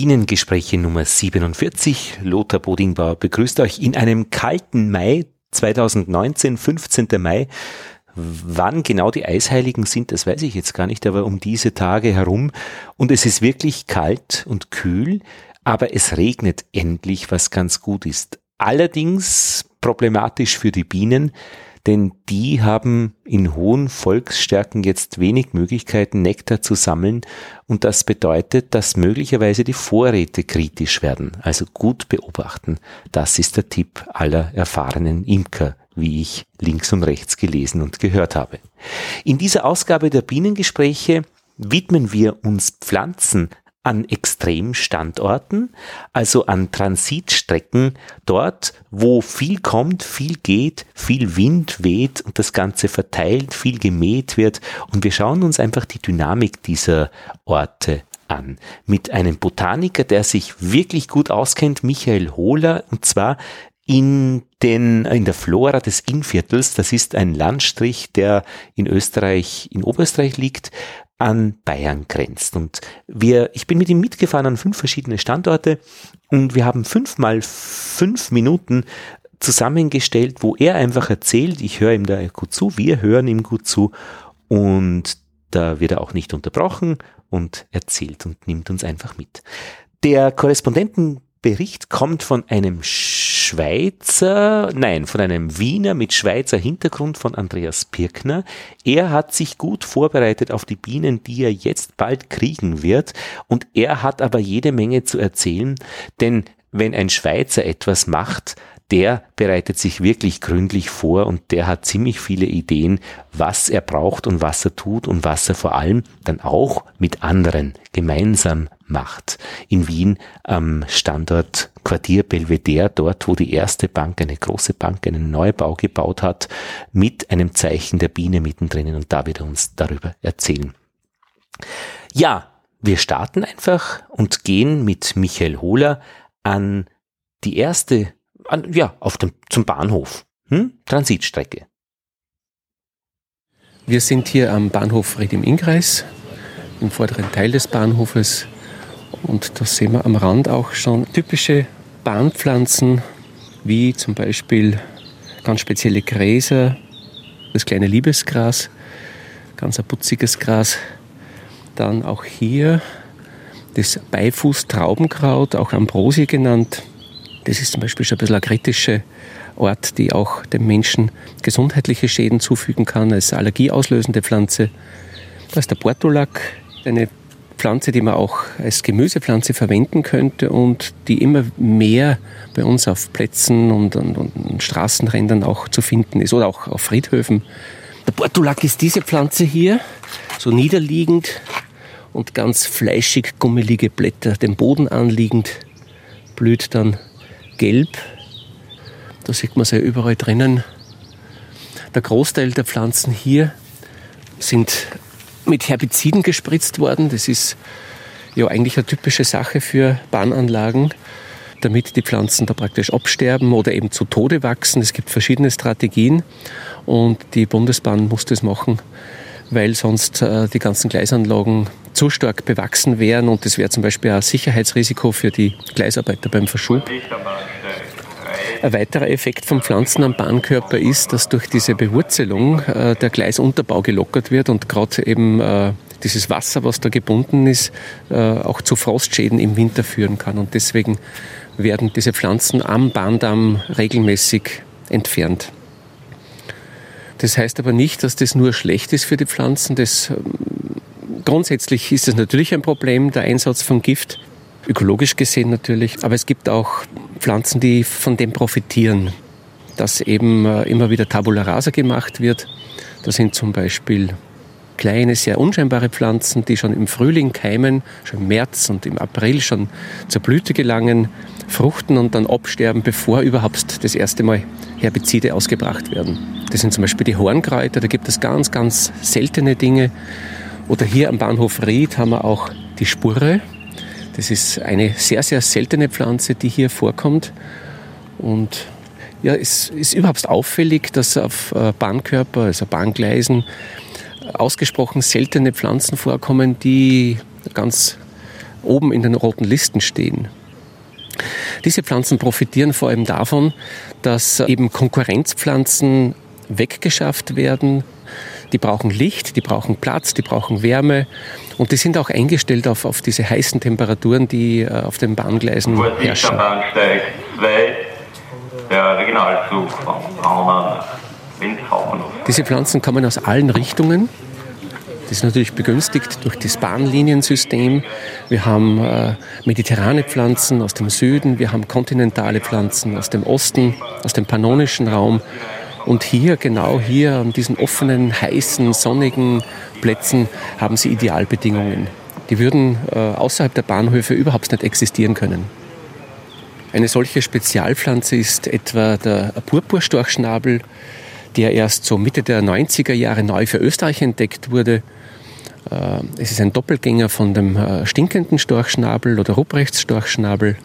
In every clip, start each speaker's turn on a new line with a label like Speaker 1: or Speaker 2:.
Speaker 1: Bienengespräche Nummer 47. Lothar Bodingbauer begrüßt euch in einem kalten Mai 2019, 15. Mai. Wann genau die Eisheiligen sind, das weiß ich jetzt gar nicht, aber um diese Tage herum. Und es ist wirklich kalt und kühl, aber es regnet endlich, was ganz gut ist. Allerdings problematisch für die Bienen, denn die haben in hohen Volksstärken jetzt wenig Möglichkeiten, Nektar zu sammeln und das bedeutet, dass möglicherweise die Vorräte kritisch werden. Also gut beobachten. Das ist der Tipp aller erfahrenen Imker wie ich links und rechts gelesen und gehört habe. In dieser Ausgabe der Bienengespräche widmen wir uns Pflanzen an Extremstandorten, also an Transitstrecken, dort, wo viel kommt, viel geht, viel Wind weht und das Ganze verteilt, viel gemäht wird. Und wir schauen uns einfach die Dynamik dieser Orte an. Mit einem Botaniker, der sich wirklich gut auskennt, Michael Hohler, und zwar in den, in der Flora des Innviertels, das ist ein Landstrich, der in Österreich, in Oberösterreich liegt, an Bayern grenzt. Und wir, ich bin mit ihm mitgefahren an fünf verschiedene Standorte und wir haben fünfmal fünf Minuten zusammengestellt, wo er einfach erzählt, ich höre ihm da gut zu, wir hören ihm gut zu und da wird er auch nicht unterbrochen und erzählt und nimmt uns einfach mit. Der Korrespondentenbericht kommt von einem Schweizer, nein, von einem Wiener mit Schweizer Hintergrund von Andreas Pirkner. Er hat sich gut vorbereitet auf die Bienen, die er jetzt bald kriegen wird. Und er hat aber jede Menge zu erzählen, denn wenn ein Schweizer etwas macht, der bereitet sich wirklich gründlich vor und der hat ziemlich viele Ideen, was er braucht und was er tut und was er vor allem dann auch mit anderen gemeinsam macht. In Wien am Standort Quartier Belvedere, dort wo die erste Bank, eine große Bank, einen Neubau gebaut hat, mit einem Zeichen der Biene mittendrin und da wird er uns darüber erzählen. Ja, wir starten einfach und gehen mit Michael Hohler an die erste an, ja, auf dem, zum Bahnhof. Hm? Transitstrecke.
Speaker 2: Wir sind hier am Bahnhof Red im Innkreis, im vorderen Teil des Bahnhofes. Und da sehen wir am Rand auch schon typische Bahnpflanzen, wie zum Beispiel ganz spezielle Gräser, das kleine Liebesgras, ganz ein putziges Gras. Dann auch hier das Beifuß-Traubenkraut, auch Ambrosie genannt. Das ist zum Beispiel schon ein bisschen ein kritischer Ort, die auch dem Menschen gesundheitliche Schäden zufügen kann, als allergieauslösende Pflanze. Da ist der Portulak, eine Pflanze, die man auch als Gemüsepflanze verwenden könnte und die immer mehr bei uns auf Plätzen und, und, und Straßenrändern auch zu finden ist oder auch auf Friedhöfen. Der Portulak ist diese Pflanze hier, so niederliegend und ganz fleischig gummelige Blätter dem Boden anliegend, blüht dann gelb. Da sieht man sie überall drinnen. Der Großteil der Pflanzen hier sind mit Herbiziden gespritzt worden. Das ist ja eigentlich eine typische Sache für Bahnanlagen, damit die Pflanzen da praktisch absterben oder eben zu Tode wachsen. Es gibt verschiedene Strategien und die Bundesbahn muss das machen, weil sonst äh, die ganzen Gleisanlagen zu stark bewachsen wären und das wäre zum Beispiel ein Sicherheitsrisiko für die Gleisarbeiter beim Verschub. Ein weiterer Effekt von Pflanzen am Bahnkörper ist, dass durch diese Bewurzelung äh, der Gleisunterbau gelockert wird und gerade eben äh, dieses Wasser, was da gebunden ist, äh, auch zu Frostschäden im Winter führen kann. Und deswegen werden diese Pflanzen am Bahndamm regelmäßig entfernt. Das heißt aber nicht, dass das nur schlecht ist für die Pflanzen. Das, ähm, grundsätzlich ist es natürlich ein Problem, der Einsatz von Gift ökologisch gesehen natürlich. Aber es gibt auch Pflanzen, die von dem profitieren, dass eben äh, immer wieder Tabula rasa gemacht wird. Das sind zum Beispiel kleine, sehr unscheinbare Pflanzen, die schon im Frühling keimen, schon im März und im April schon zur Blüte gelangen, fruchten und dann absterben, bevor überhaupt das erste Mal Herbizide ausgebracht werden. Das sind zum Beispiel die Hornkräuter, da gibt es ganz, ganz seltene Dinge. Oder hier am Bahnhof Ried haben wir auch die Spurre, das ist eine sehr, sehr seltene Pflanze, die hier vorkommt. Und ja, es ist überhaupt auffällig, dass auf äh, Bahnkörper, also Bahngleisen, ausgesprochen seltene Pflanzen vorkommen, die ganz oben in den roten Listen stehen. Diese Pflanzen profitieren vor allem davon, dass eben Konkurrenzpflanzen weggeschafft werden. Die brauchen Licht, die brauchen Platz, die brauchen Wärme und die sind auch eingestellt auf, auf diese heißen Temperaturen, die äh, auf den Bahngleisen herrschen. Bahnsteig 2, der Regionalzug von Braunern diese Pflanzen kommen aus allen Richtungen. Das ist natürlich begünstigt durch das Bahnliniensystem. Wir haben äh, mediterrane Pflanzen aus dem Süden, wir haben kontinentale Pflanzen aus dem Osten, aus dem pannonischen Raum. Und hier, genau hier, an diesen offenen, heißen, sonnigen Plätzen haben sie Idealbedingungen. Die würden äh, außerhalb der Bahnhöfe überhaupt nicht existieren können. Eine solche Spezialpflanze ist etwa der Purpurstorchschnabel, der erst so Mitte der 90er Jahre neu für Österreich entdeckt wurde. Äh, es ist ein Doppelgänger von dem äh, stinkenden Storchschnabel oder Ruprechtsstorchschnabel.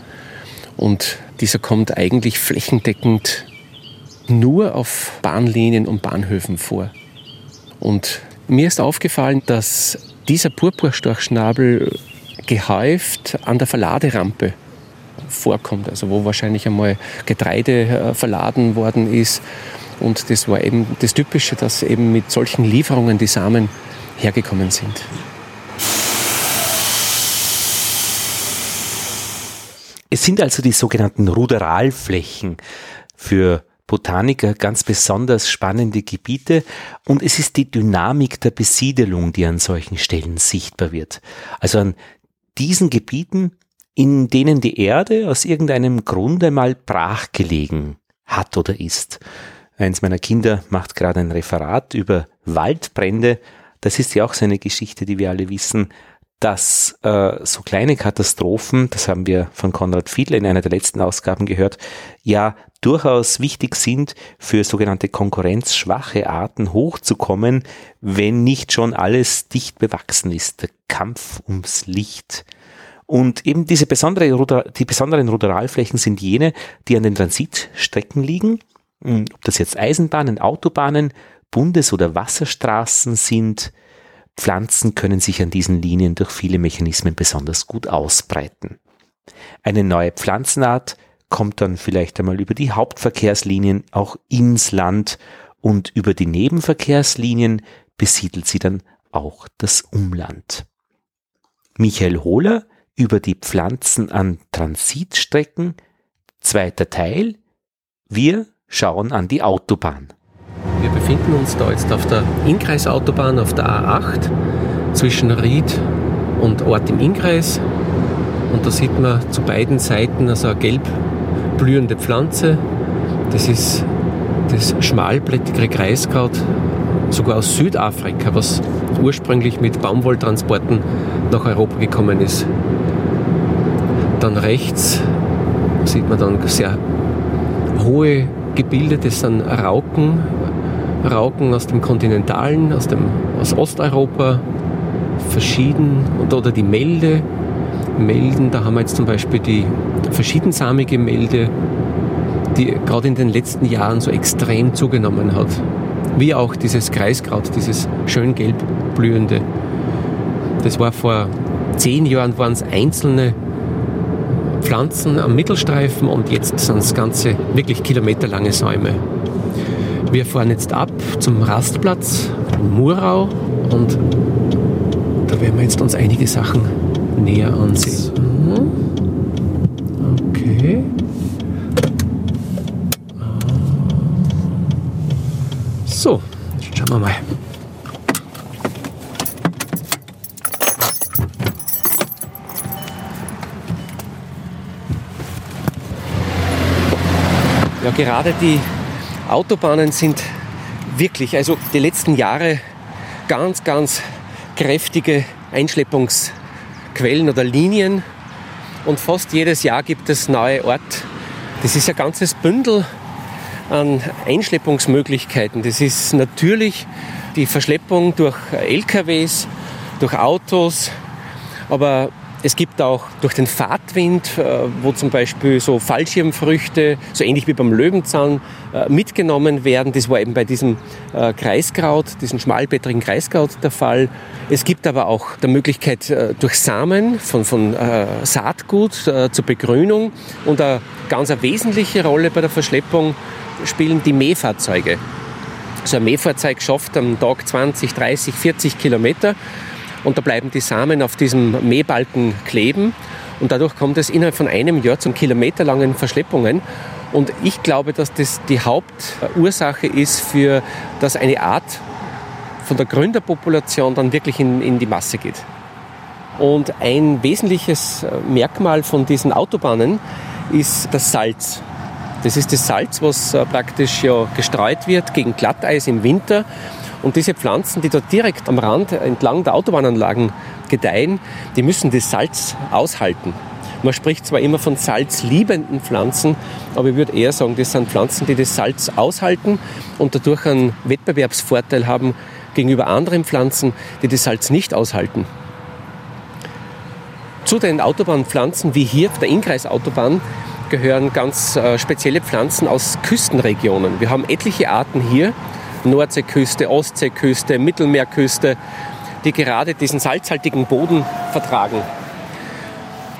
Speaker 2: Und dieser kommt eigentlich flächendeckend nur auf Bahnlinien und Bahnhöfen vor. Und mir ist aufgefallen, dass dieser Purpurstorchschnabel gehäuft an der Verladerampe vorkommt, also wo wahrscheinlich einmal Getreide äh, verladen worden ist. Und das war eben das Typische, dass eben mit solchen Lieferungen die Samen hergekommen sind.
Speaker 1: Es sind also die sogenannten Ruderalflächen für Botaniker ganz besonders spannende Gebiete und es ist die Dynamik der Besiedelung, die an solchen Stellen sichtbar wird. Also an diesen Gebieten, in denen die Erde aus irgendeinem Grund einmal brachgelegen hat oder ist. Eins meiner Kinder macht gerade ein Referat über Waldbrände das ist ja auch so eine Geschichte, die wir alle wissen, dass äh, so kleine Katastrophen, das haben wir von Konrad Fiedler in einer der letzten Ausgaben gehört, ja durchaus wichtig sind, für sogenannte konkurrenzschwache Arten hochzukommen, wenn nicht schon alles dicht bewachsen ist. Der Kampf ums Licht. Und eben diese besondere, die besonderen Ruderalflächen sind jene, die an den Transitstrecken liegen, hm, ob das jetzt Eisenbahnen, Autobahnen, Bundes- oder Wasserstraßen sind. Pflanzen können sich an diesen Linien durch viele Mechanismen besonders gut ausbreiten. Eine neue Pflanzenart kommt dann vielleicht einmal über die Hauptverkehrslinien auch ins Land und über die Nebenverkehrslinien besiedelt sie dann auch das Umland. Michael Hohler über die Pflanzen an Transitstrecken, zweiter Teil. Wir schauen an die Autobahn.
Speaker 2: Wir befinden uns da jetzt auf der Innkreisautobahn auf der A8 zwischen Ried und Ort im Innkreis. Und da sieht man zu beiden Seiten also eine gelb blühende Pflanze. Das ist das schmalblättige Kreiskraut, sogar aus Südafrika, was ursprünglich mit Baumwolltransporten nach Europa gekommen ist. Dann rechts sieht man dann sehr hohe Gebilde, das sind Rauken, Rauken aus dem Kontinentalen, aus, dem, aus Osteuropa, verschieden, oder die Melde. Melden, da haben wir jetzt zum Beispiel die verschiedensamige Melde, die gerade in den letzten Jahren so extrem zugenommen hat. Wie auch dieses Kreiskraut, dieses schön gelb blühende. Das war vor zehn Jahren waren es einzelne Pflanzen am Mittelstreifen und jetzt sind es ganze wirklich kilometerlange Säume. Wir fahren jetzt ab zum Rastplatz Murau und da werden wir jetzt uns einige Sachen näher ansehen. Okay. So, jetzt schauen wir mal. Ja, gerade die Autobahnen sind wirklich, also die letzten Jahre ganz, ganz kräftige Einschleppungsquellen oder Linien. Und fast jedes Jahr gibt es neue Orte. Das ist ein ganzes Bündel an Einschleppungsmöglichkeiten. Das ist natürlich die Verschleppung durch LKWs, durch Autos, aber Es gibt auch durch den Fahrtwind, äh, wo zum Beispiel so Fallschirmfrüchte, so ähnlich wie beim Löwenzahn, äh, mitgenommen werden. Das war eben bei diesem äh, Kreiskraut, diesem schmalblättrigen Kreiskraut der Fall. Es gibt aber auch die Möglichkeit durch Samen von, von Saatgut zur Begrünung und eine ganz wesentliche Rolle bei der Verschleppung spielen die Mähfahrzeuge. So ein Mähfahrzeug schafft am Tag 20, 30, 40 Kilometer und da bleiben die Samen auf diesem Mähbalken kleben und dadurch kommt es innerhalb von einem Jahr zu kilometerlangen Verschleppungen. Und ich glaube, dass das die Hauptursache ist, für dass eine Art von der Gründerpopulation dann wirklich in, in die Masse geht. Und ein wesentliches Merkmal von diesen Autobahnen ist das Salz. Das ist das Salz, was äh, praktisch ja gestreut wird gegen Glatteis im Winter und diese Pflanzen, die dort direkt am Rand entlang der Autobahnanlagen gedeihen, die müssen das Salz aushalten. Man spricht zwar immer von salzliebenden Pflanzen, aber ich würde eher sagen, das sind Pflanzen, die das Salz aushalten und dadurch einen Wettbewerbsvorteil haben gegenüber anderen Pflanzen, die das Salz nicht aushalten. Zu den Autobahnpflanzen wie hier auf der Innkreisautobahn gehören ganz äh, spezielle Pflanzen aus Küstenregionen. Wir haben etliche Arten hier, Nordseeküste, Ostseeküste, Mittelmeerküste, die gerade diesen salzhaltigen Boden vertragen.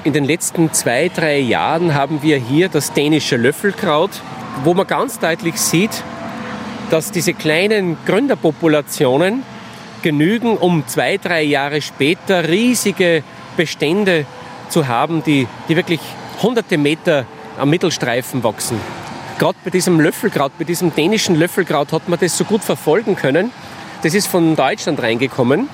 Speaker 2: In den letzten zwei, drei Jahren haben wir hier das dänische Löffelkraut, wo man ganz deutlich sieht, dass diese kleinen Gründerpopulationen genügen, um zwei, drei Jahre später riesige Bestände zu haben, die, die wirklich hunderte Meter am Mittelstreifen wachsen gerade bei diesem Löffelkraut, bei diesem dänischen Löffelkraut hat man das so gut verfolgen können. Das ist von Deutschland reingekommen.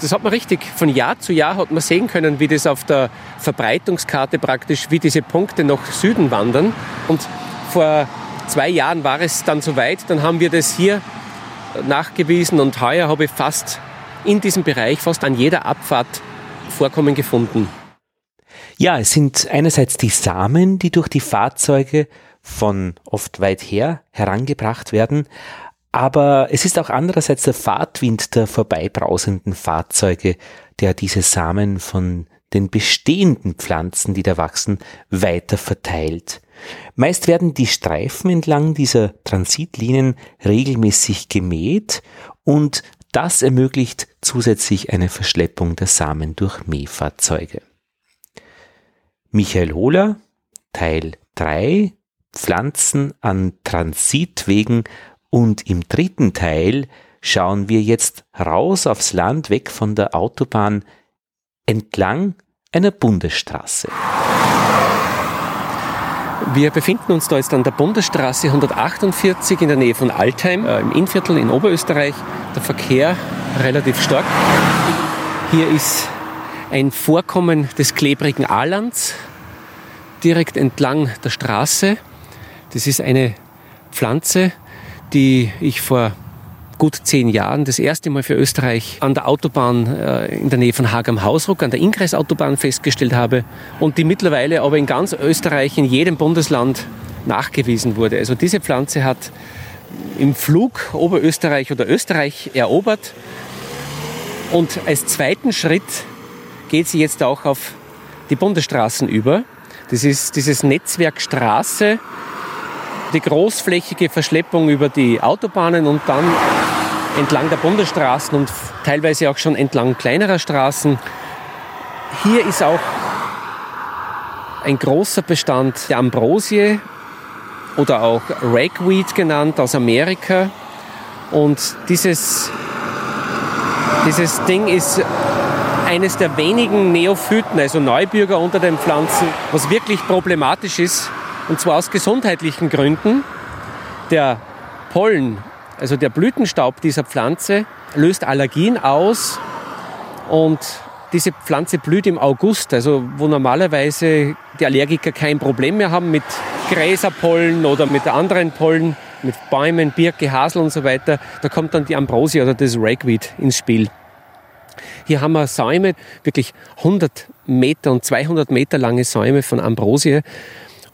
Speaker 2: Das hat man richtig, von Jahr zu Jahr hat man sehen können, wie das auf der Verbreitungskarte praktisch, wie diese Punkte nach Süden wandern. Und vor zwei Jahren war es dann soweit, dann haben wir das hier nachgewiesen und heuer habe ich fast in diesem Bereich, fast an jeder Abfahrt Vorkommen gefunden.
Speaker 1: Ja, es sind einerseits die Samen, die durch die Fahrzeuge von oft weit her herangebracht werden, aber es ist auch andererseits der Fahrtwind der vorbeibrausenden Fahrzeuge, der diese Samen von den bestehenden Pflanzen, die da wachsen, weiter verteilt. Meist werden die Streifen entlang dieser Transitlinien regelmäßig gemäht und das ermöglicht zusätzlich eine Verschleppung der Samen durch Mähfahrzeuge. Michael Hohler, Teil 3 Pflanzen an Transitwegen und im dritten Teil schauen wir jetzt raus aufs Land, weg von der Autobahn, entlang einer Bundesstraße.
Speaker 2: Wir befinden uns da jetzt an der Bundesstraße 148 in der Nähe von Altheim äh, im Innviertel in Oberösterreich. Der Verkehr relativ stark. Hier ist ein Vorkommen des klebrigen Aalands direkt entlang der Straße. Das ist eine Pflanze, die ich vor gut zehn Jahren das erste Mal für Österreich an der Autobahn äh, in der Nähe von Haag am Hausruck, an der Inkreisautobahn festgestellt habe und die mittlerweile aber in ganz Österreich, in jedem Bundesland nachgewiesen wurde. Also diese Pflanze hat im Flug Oberösterreich oder Österreich erobert und als zweiten Schritt geht sie jetzt auch auf die Bundesstraßen über. Das ist dieses Netzwerk Straße, die großflächige Verschleppung über die Autobahnen und dann entlang der Bundesstraßen und teilweise auch schon entlang kleinerer Straßen. Hier ist auch ein großer Bestand der Ambrosie oder auch Ragweed genannt aus Amerika. Und dieses, dieses Ding ist eines der wenigen Neophyten, also Neubürger unter den Pflanzen, was wirklich problematisch ist, und zwar aus gesundheitlichen Gründen. Der Pollen, also der Blütenstaub dieser Pflanze, löst Allergien aus und diese Pflanze blüht im August, also wo normalerweise die Allergiker kein Problem mehr haben mit Gräserpollen oder mit anderen Pollen, mit Bäumen, Birke, Hasel und so weiter. Da kommt dann die Ambrosie oder das Ragweed ins Spiel. Hier haben wir Säume, wirklich 100 Meter und 200 Meter lange Säume von Ambrosie.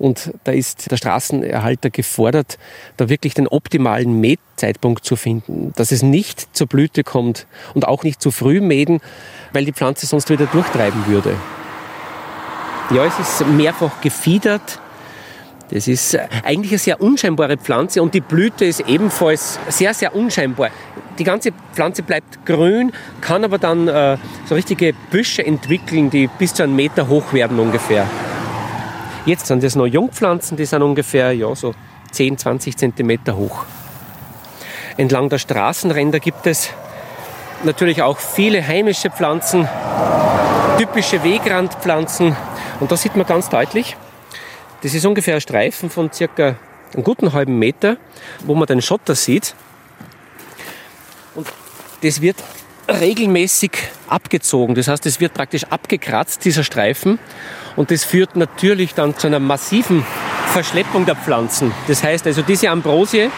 Speaker 2: Und da ist der Straßenerhalter gefordert, da wirklich den optimalen Mähzeitpunkt zu finden, dass es nicht zur Blüte kommt und auch nicht zu früh mähen, weil die Pflanze sonst wieder durchtreiben würde. Ja, es ist mehrfach gefiedert. Das ist eigentlich eine sehr unscheinbare Pflanze und die Blüte ist ebenfalls sehr, sehr unscheinbar. Die ganze Pflanze bleibt grün, kann aber dann äh, so richtige Büsche entwickeln, die bis zu einem Meter hoch werden ungefähr. Jetzt sind das noch Jungpflanzen, die sind ungefähr ja, so 10, 20 Zentimeter hoch. Entlang der Straßenränder gibt es natürlich auch viele heimische Pflanzen, typische Wegrandpflanzen. Und da sieht man ganz deutlich, das ist ungefähr ein Streifen von circa einem guten halben Meter, wo man den Schotter sieht. Und das wird regelmäßig abgezogen. Das heißt, es wird praktisch abgekratzt, dieser Streifen. Und das führt natürlich dann zu einer massiven Verschleppung der Pflanzen. Das heißt also, diese Ambrosie,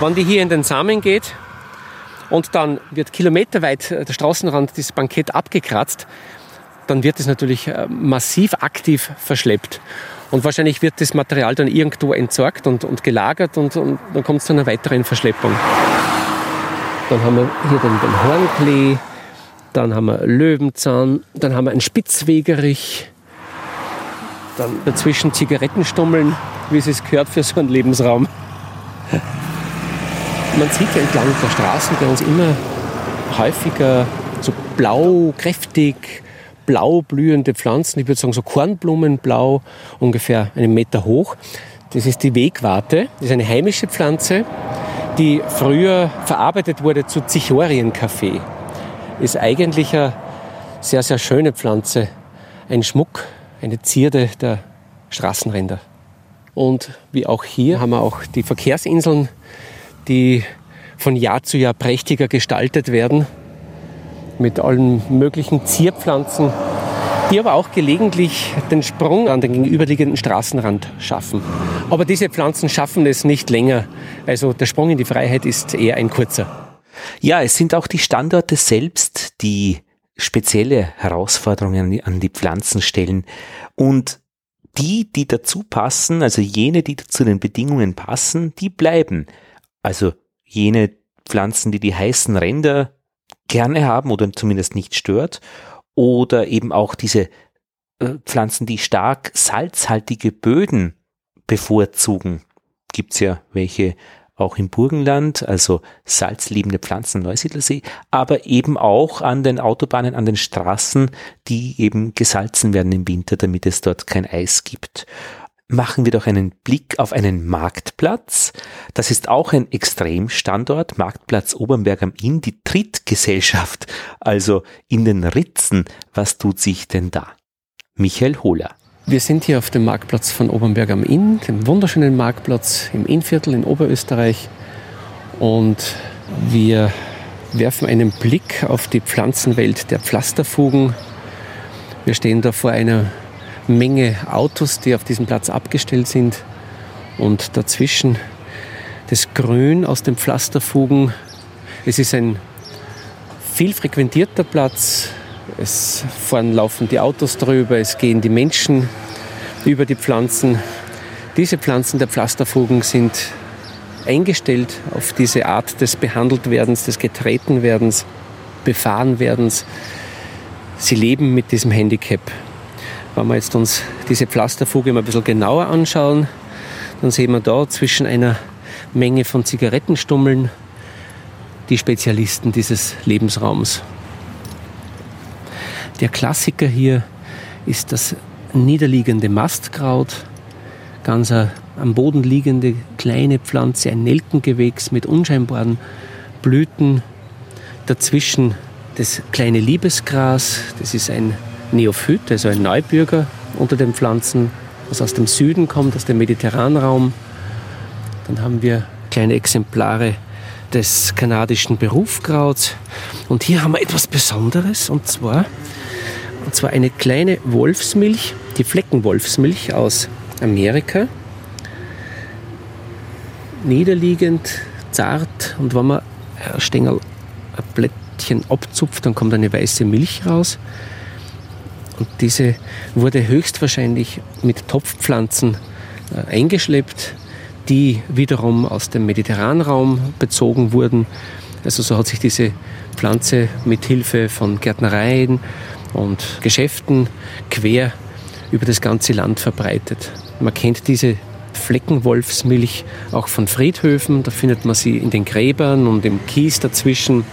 Speaker 2: wenn die hier in den Samen geht und dann wird kilometerweit der Straßenrand dieses Bankett abgekratzt, dann wird es natürlich äh, massiv aktiv verschleppt. Und wahrscheinlich wird das Material dann irgendwo entsorgt und, und gelagert und, und dann kommt es zu einer weiteren Verschleppung. Dann haben wir hier den, den Hornklee, dann haben wir Löwenzahn, dann haben wir einen Spitzwegerich, dann dazwischen Zigarettenstummeln, wie es es gehört für so einen Lebensraum. Man sieht ja entlang der Straßen bei uns immer häufiger so blau, kräftig, blau blühende Pflanzen, ich würde sagen so Kornblumenblau, ungefähr einen Meter hoch. Das ist die Wegwarte, das ist eine heimische Pflanze, die früher verarbeitet wurde zu Zichorienkaffee. Ist eigentlich eine sehr, sehr schöne Pflanze, ein Schmuck, eine Zierde der Straßenränder. Und wie auch hier haben wir auch die Verkehrsinseln, die von Jahr zu Jahr prächtiger gestaltet werden mit allen möglichen Zierpflanzen, die aber auch gelegentlich den Sprung an den gegenüberliegenden Straßenrand schaffen. Aber diese Pflanzen schaffen es nicht länger. Also der Sprung in die Freiheit ist eher ein kurzer.
Speaker 1: Ja, es sind auch die Standorte selbst, die spezielle Herausforderungen an die Pflanzen stellen. Und die, die dazu passen, also jene, die zu den Bedingungen passen, die bleiben. Also jene Pflanzen, die die heißen Ränder gerne haben oder zumindest nicht stört. Oder eben auch diese äh, Pflanzen, die stark salzhaltige Böden bevorzugen. Gibt's ja welche auch im Burgenland, also salzliebende Pflanzen Neusiedlersee, aber eben auch an den Autobahnen, an den Straßen, die eben gesalzen werden im Winter, damit es dort kein Eis gibt machen wir doch einen Blick auf einen Marktplatz. Das ist auch ein Extremstandort, Marktplatz Obernberg am Inn, die Trittgesellschaft, also in den Ritzen. Was tut sich denn da? Michael Hohler.
Speaker 2: Wir sind hier auf dem Marktplatz von Obernberg am Inn, dem wunderschönen Marktplatz im Innviertel in Oberösterreich. Und wir werfen einen Blick auf die Pflanzenwelt der Pflasterfugen. Wir stehen da vor einer Menge Autos, die auf diesem Platz abgestellt sind. Und dazwischen das Grün aus den Pflasterfugen. Es ist ein viel frequentierter Platz. Es fahren laufen die Autos drüber, es gehen die Menschen über die Pflanzen. Diese Pflanzen der Pflasterfugen sind eingestellt auf diese Art des Behandeltwerdens, des Getretenwerdens, Befahrenwerdens. Sie leben mit diesem Handicap. Wenn wir jetzt uns diese Pflasterfuge mal ein bisschen genauer anschauen, dann sehen wir da zwischen einer Menge von Zigarettenstummeln die Spezialisten dieses Lebensraums. Der Klassiker hier ist das niederliegende Mastkraut, ganz eine am Boden liegende kleine Pflanze, ein Nelkengewächs mit unscheinbaren Blüten. Dazwischen das kleine Liebesgras, das ist ein Neophyt, also ein Neubürger unter den Pflanzen, was aus dem Süden kommt, aus dem Mediterranraum. Dann haben wir kleine Exemplare des kanadischen Berufkrauts. Und hier haben wir etwas Besonderes, und zwar, und zwar eine kleine Wolfsmilch, die Fleckenwolfsmilch aus Amerika. Niederliegend, zart, und wenn man ein Stängel, ein Blättchen abzupft, dann kommt eine weiße Milch raus. Und diese wurde höchstwahrscheinlich mit Topfpflanzen äh, eingeschleppt, die wiederum aus dem Mediterranraum bezogen wurden. Also so hat sich diese Pflanze mit Hilfe von Gärtnereien und Geschäften quer über das ganze Land verbreitet. Man kennt diese Fleckenwolfsmilch auch von Friedhöfen, da findet man sie in den Gräbern und im Kies dazwischen.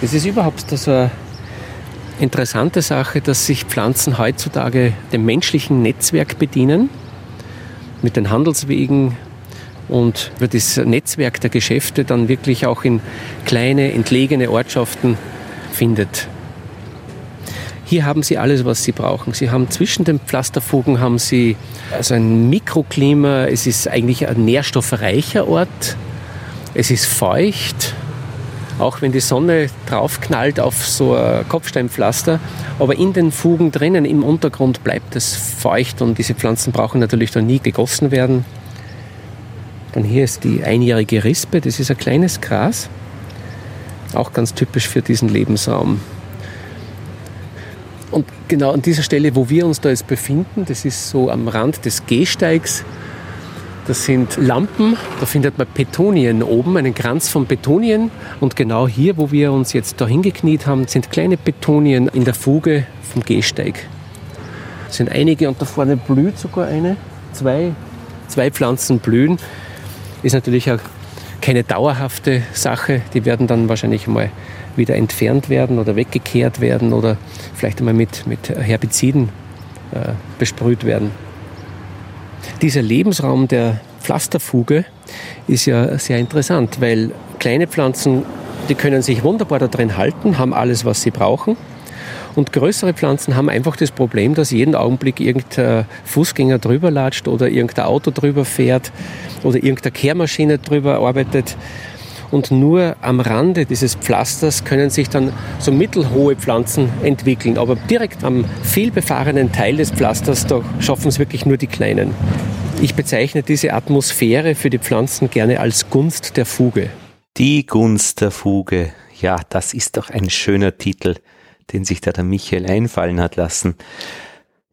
Speaker 2: Es ist überhaupt so eine interessante Sache, dass sich Pflanzen heutzutage dem menschlichen Netzwerk bedienen, mit den Handelswegen und wird das Netzwerk der Geschäfte dann wirklich auch in kleine, entlegene Ortschaften findet. Hier haben Sie alles, was Sie brauchen. Sie haben zwischen den Pflasterfugen haben Sie also ein Mikroklima. Es ist eigentlich ein nährstoffreicher Ort. Es ist feucht, auch wenn die Sonne draufknallt auf so ein Kopfsteinpflaster. Aber in den Fugen drinnen im Untergrund bleibt es feucht und diese Pflanzen brauchen natürlich dann nie gegossen werden. Dann hier ist die einjährige Rispe, das ist ein kleines Gras, auch ganz typisch für diesen Lebensraum. Und genau an dieser Stelle, wo wir uns da jetzt befinden, das ist so am Rand des Gehsteigs, das sind Lampen, da findet man Petonien oben, einen Kranz von Petonien. Und genau hier, wo wir uns jetzt da hingekniet haben, sind kleine Petonien in der Fuge vom Gehsteig. Es sind einige und da vorne blüht sogar eine. Zwei, zwei Pflanzen blühen. Ist natürlich auch keine dauerhafte Sache. Die werden dann wahrscheinlich mal wieder entfernt werden oder weggekehrt werden oder vielleicht einmal mit, mit Herbiziden äh, besprüht werden. Dieser Lebensraum der Pflasterfuge ist ja sehr interessant, weil kleine Pflanzen, die können sich wunderbar da drin halten, haben alles, was sie brauchen. Und größere Pflanzen haben einfach das Problem, dass jeden Augenblick irgendein Fußgänger drüber latscht oder irgendein Auto drüber fährt oder irgendeine Kehrmaschine drüber arbeitet. Und nur am Rande dieses Pflasters können sich dann so mittelhohe Pflanzen entwickeln. Aber direkt am vielbefahrenen Teil des Pflasters, da schaffen es wirklich nur die Kleinen. Ich bezeichne diese Atmosphäre für die Pflanzen gerne als Gunst der Fuge.
Speaker 1: Die Gunst der Fuge. Ja, das ist doch ein schöner Titel, den sich da der Michael einfallen hat lassen.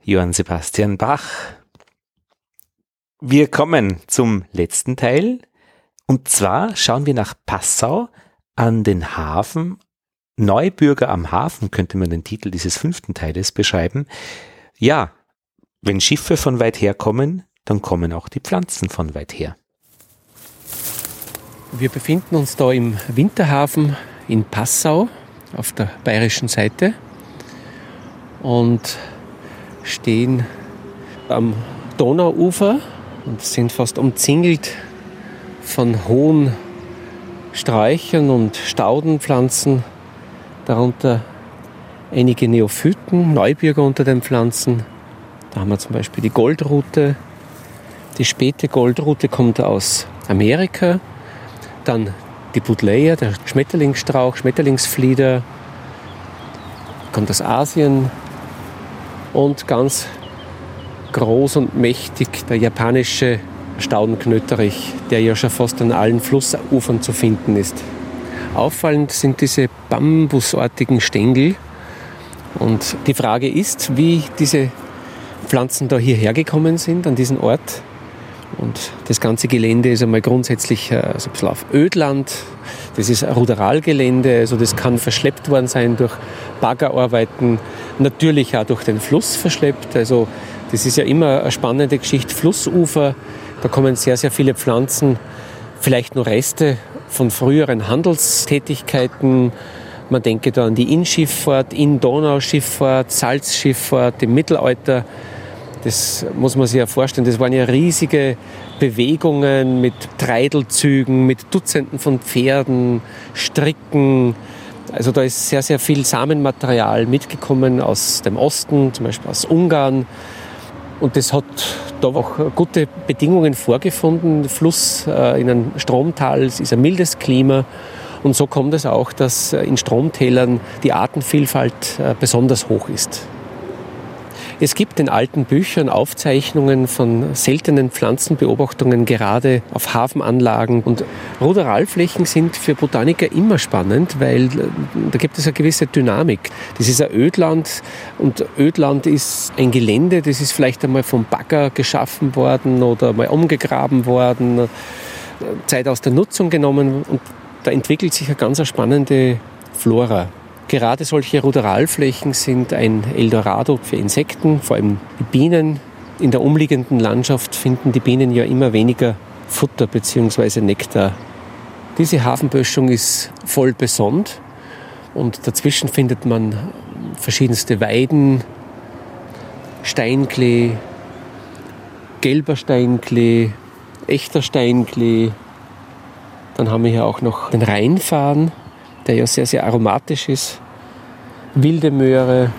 Speaker 1: Johann Sebastian Bach. Wir kommen zum letzten Teil und zwar schauen wir nach Passau an den Hafen. Neubürger am Hafen könnte man den Titel dieses fünften Teiles beschreiben. Ja, wenn Schiffe von weit her kommen, dann kommen auch die Pflanzen von weit her.
Speaker 2: Wir befinden uns da im Winterhafen in Passau auf der bayerischen Seite und stehen am Donauufer und sind fast umzingelt von hohen Sträuchern und Staudenpflanzen, darunter einige Neophyten, Neubürger unter den Pflanzen. Da haben wir zum Beispiel die Goldrute. Die späte Goldrute kommt aus Amerika. Dann die Budleia, der Schmetterlingsstrauch, Schmetterlingsflieder, kommt aus Asien. Und ganz groß und mächtig der japanische Staudenknöterich, der ja schon fast an allen Flussufern zu finden ist. Auffallend sind diese bambusartigen Stängel. Und die Frage ist, wie diese Pflanzen da hierher gekommen sind, an diesen Ort. Und das ganze Gelände ist einmal grundsätzlich also ein bisschen auf Ödland. Das ist ein Ruderalgelände, also das kann verschleppt worden sein durch Baggerarbeiten, natürlich auch durch den Fluss verschleppt. Also das ist ja immer eine spannende Geschichte. Flussufer, da kommen sehr, sehr viele Pflanzen, vielleicht nur Reste von früheren Handelstätigkeiten. Man denke da an die Innschifffahrt, In-Donauschifffahrt, Salzschifffahrt im Mittelalter. Das muss man sich ja vorstellen. Das waren ja riesige Bewegungen mit Treidelzügen, mit Dutzenden von Pferden, Stricken. Also da ist sehr, sehr viel Samenmaterial mitgekommen aus dem Osten, zum Beispiel aus Ungarn. Und das hat da auch gute Bedingungen vorgefunden. Der Fluss äh, in einem Stromtal ist ein mildes Klima. Und so kommt es auch, dass in Stromtälern die Artenvielfalt äh, besonders hoch ist. Es gibt in alten Büchern Aufzeichnungen von seltenen Pflanzenbeobachtungen gerade auf Hafenanlagen. Und Ruderalflächen sind für Botaniker immer spannend, weil äh, da gibt es eine gewisse Dynamik. Das ist ein Ödland und Ödland ist ein Gelände, das ist vielleicht einmal vom Bagger geschaffen worden oder mal umgegraben worden, äh, Zeit aus der Nutzung genommen und da entwickelt sich eine ganz spannende Flora. Gerade solche Ruderalflächen sind ein Eldorado für Insekten, vor allem die Bienen. In der umliegenden Landschaft finden die Bienen ja immer weniger Futter bzw. Nektar. Diese Hafenböschung ist voll besonnt und dazwischen findet man verschiedenste Weiden, Steinklee, gelber Steinklee, echter Steinklee. Dann haben wir hier auch noch den Rheinfahren, der ja sehr, sehr aromatisch ist. Wilde Möhre.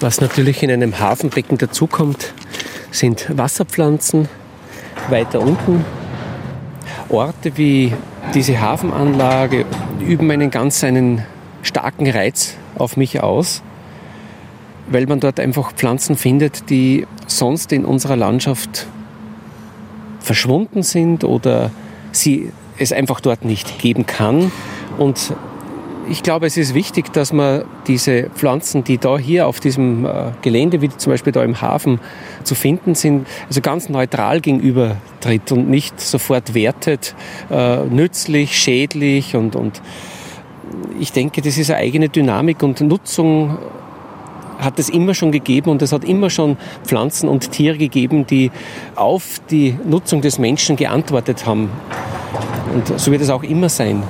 Speaker 2: Was natürlich in einem Hafenbecken dazukommt, sind Wasserpflanzen. Weiter unten Orte wie diese Hafenanlage üben einen ganz einen starken Reiz auf mich aus, weil man dort einfach Pflanzen findet, die sonst in unserer Landschaft verschwunden sind oder sie es einfach dort nicht geben kann. Und ich glaube, es ist wichtig, dass man diese Pflanzen, die da hier auf diesem äh, Gelände, wie zum Beispiel da im Hafen zu finden sind, also ganz neutral gegenüber tritt und nicht sofort wertet, äh, nützlich, schädlich und, und ich denke, das ist eine eigene Dynamik und Nutzung hat es immer schon gegeben und es hat immer schon Pflanzen und Tiere gegeben, die auf die Nutzung des Menschen geantwortet haben. Und so wird es auch immer sein.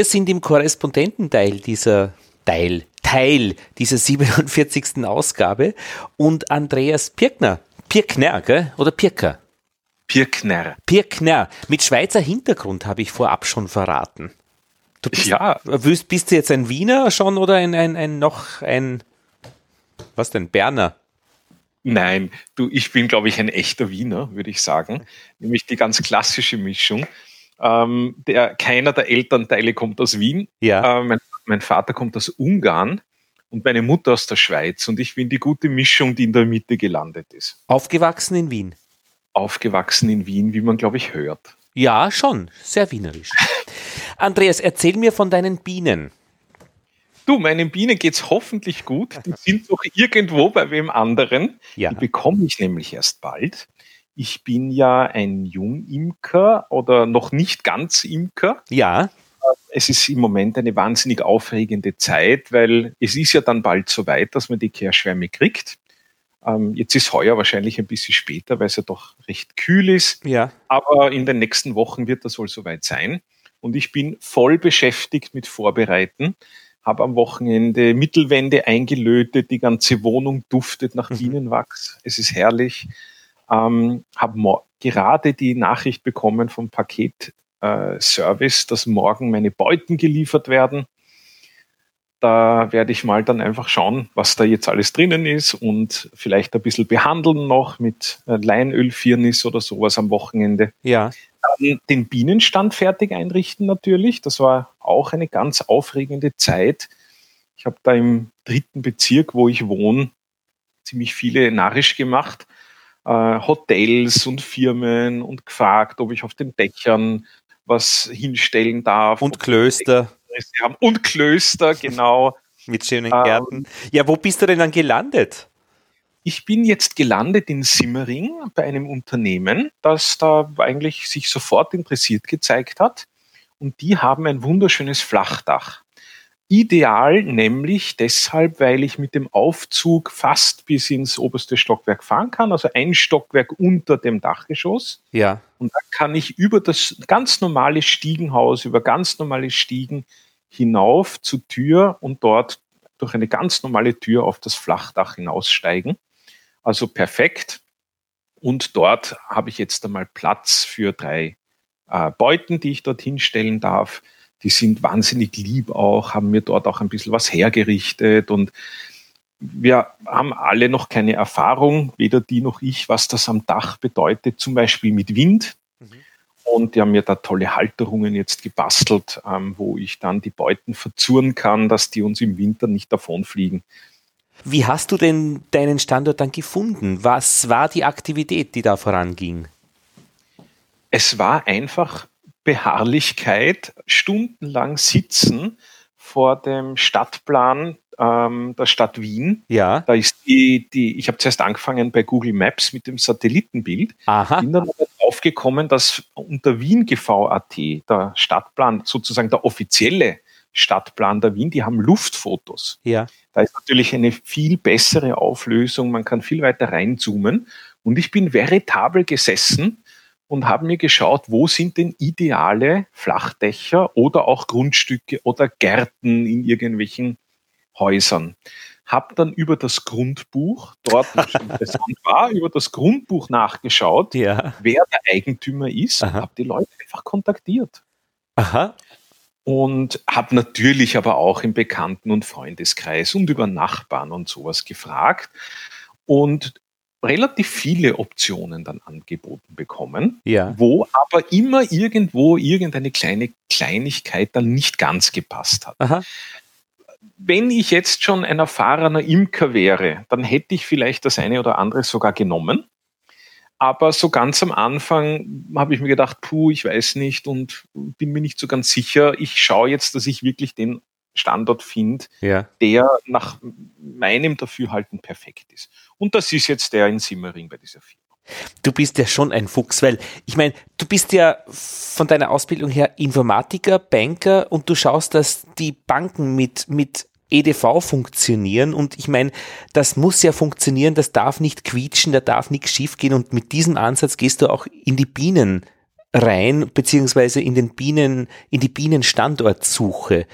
Speaker 1: Wir sind im Korrespondententeil dieser Teil, Teil dieser 47. Ausgabe und Andreas Pirkner, Pirkner, gell? oder Pirker?
Speaker 3: Pirkner.
Speaker 1: Pirkner. Mit Schweizer Hintergrund habe ich vorab schon verraten.
Speaker 3: Du bist, ja.
Speaker 1: Bist, bist du jetzt ein Wiener schon oder ein, ein, ein noch ein, was denn, Berner?
Speaker 3: Nein, du, ich bin, glaube ich, ein echter Wiener, würde ich sagen. Nämlich die ganz klassische Mischung. Ähm, der, keiner der Elternteile kommt aus Wien.
Speaker 1: Ja.
Speaker 3: Äh, mein, mein, Vater kommt aus Ungarn und meine Mutter aus der Schweiz. Und ich bin die gute Mischung, die in der Mitte gelandet ist.
Speaker 1: Aufgewachsen in Wien?
Speaker 3: Aufgewachsen in Wien, wie man, glaube ich, hört.
Speaker 1: Ja, schon. Sehr wienerisch. Andreas, erzähl mir von deinen Bienen.
Speaker 3: Du, meinen Bienen geht es hoffentlich gut. Die sind noch irgendwo bei wem anderen.
Speaker 1: Ja.
Speaker 3: Die bekomme ich nämlich erst bald. Ich bin ja ein Jungimker oder noch nicht ganz Imker.
Speaker 1: Ja.
Speaker 3: Es ist im Moment eine wahnsinnig aufregende Zeit, weil es ist ja dann bald so weit, dass man die Kehrschwärme kriegt. Ähm, jetzt ist heuer wahrscheinlich ein bisschen später, weil es ja doch recht kühl ist.
Speaker 1: Ja.
Speaker 3: Aber in den nächsten Wochen wird das wohl soweit sein. Und ich bin voll beschäftigt mit Vorbereiten. Habe am Wochenende Mittelwände eingelötet, die ganze Wohnung duftet nach mhm. Bienenwachs. Es ist herrlich. Ähm, habe gerade die Nachricht bekommen vom Paketservice, äh, dass morgen meine Beuten geliefert werden. Da werde ich mal dann einfach schauen, was da jetzt alles drinnen ist und vielleicht ein bisschen behandeln noch mit äh, Leinölfirnis oder sowas am Wochenende.
Speaker 1: Ja.
Speaker 3: Dann den Bienenstand fertig einrichten natürlich. Das war auch eine ganz aufregende Zeit. Ich habe da im dritten Bezirk, wo ich wohne, ziemlich viele narrisch gemacht äh, Hotels und Firmen und gefragt, ob ich auf den Dächern was hinstellen darf.
Speaker 1: Und Klöster.
Speaker 3: Und Klöster, genau.
Speaker 1: Mit schönen Gärten. Ähm, ja, wo bist du denn dann gelandet?
Speaker 3: Ich bin jetzt gelandet in Simmering bei einem Unternehmen, das da eigentlich sich sofort interessiert gezeigt hat. Und die haben ein wunderschönes Flachdach. Ideal nämlich deshalb, weil ich mit dem Aufzug fast bis ins oberste Stockwerk fahren kann, also ein Stockwerk unter dem Dachgeschoss.
Speaker 1: Ja.
Speaker 3: Und da kann ich über das ganz normale Stiegenhaus, über ganz normale Stiegen hinauf zur Tür und dort durch eine ganz normale Tür auf das Flachdach hinaussteigen. Also perfekt. Und dort habe ich jetzt einmal Platz für drei äh, Beuten, die ich dort hinstellen darf die sind wahnsinnig lieb auch, haben mir dort auch ein bisschen was hergerichtet und wir haben alle noch keine Erfahrung, weder die noch ich, was das am Dach bedeutet, zum Beispiel mit Wind. Mhm. Und die haben mir da tolle Halterungen jetzt gebastelt, ähm, wo ich dann die Beuten verzurren kann, dass die uns im Winter nicht davonfliegen.
Speaker 1: Wie hast du denn deinen Standort dann gefunden? Was war die Aktivität, die da voranging?
Speaker 3: Es war einfach Beharrlichkeit, stundenlang sitzen vor dem Stadtplan ähm, der Stadt Wien.
Speaker 1: Ja.
Speaker 3: Da ist die, die ich habe zuerst angefangen bei Google Maps mit dem Satellitenbild.
Speaker 1: Aha.
Speaker 3: Bin dann aber draufgekommen, dass unter Wien GV.at der Stadtplan, sozusagen der offizielle Stadtplan der Wien, die haben Luftfotos.
Speaker 1: Ja.
Speaker 3: Da ist natürlich eine viel bessere Auflösung, man kann viel weiter reinzoomen. Und ich bin veritabel gesessen und habe mir geschaut, wo sind denn ideale Flachdächer oder auch Grundstücke oder Gärten in irgendwelchen Häusern. Hab dann über das Grundbuch, dort was interessant war, über das Grundbuch nachgeschaut,
Speaker 1: ja.
Speaker 3: wer der Eigentümer ist, habe die Leute einfach kontaktiert.
Speaker 1: Aha.
Speaker 3: Und habe natürlich aber auch im Bekannten- und Freundeskreis und über Nachbarn und sowas gefragt. Und relativ viele Optionen dann angeboten bekommen,
Speaker 1: ja.
Speaker 3: wo aber immer irgendwo irgendeine kleine Kleinigkeit dann nicht ganz gepasst hat.
Speaker 1: Aha.
Speaker 3: Wenn ich jetzt schon ein erfahrener Imker wäre, dann hätte ich vielleicht das eine oder andere sogar genommen. Aber so ganz am Anfang habe ich mir gedacht, puh, ich weiß nicht und bin mir nicht so ganz sicher. Ich schaue jetzt, dass ich wirklich den Standort finde,
Speaker 1: ja.
Speaker 3: der nach meinem Dafürhalten perfekt ist. Und das ist jetzt der in Simmering bei dieser Firma.
Speaker 1: Du bist ja schon ein Fuchs, weil ich meine, du bist ja von deiner Ausbildung her Informatiker, Banker und du schaust, dass die Banken mit, mit EDV funktionieren und ich meine, das muss ja funktionieren, das darf nicht quietschen, da darf nichts schief gehen und mit diesem Ansatz gehst du auch in die Bienen rein, beziehungsweise in den Bienen, in die Bienenstandortsuche.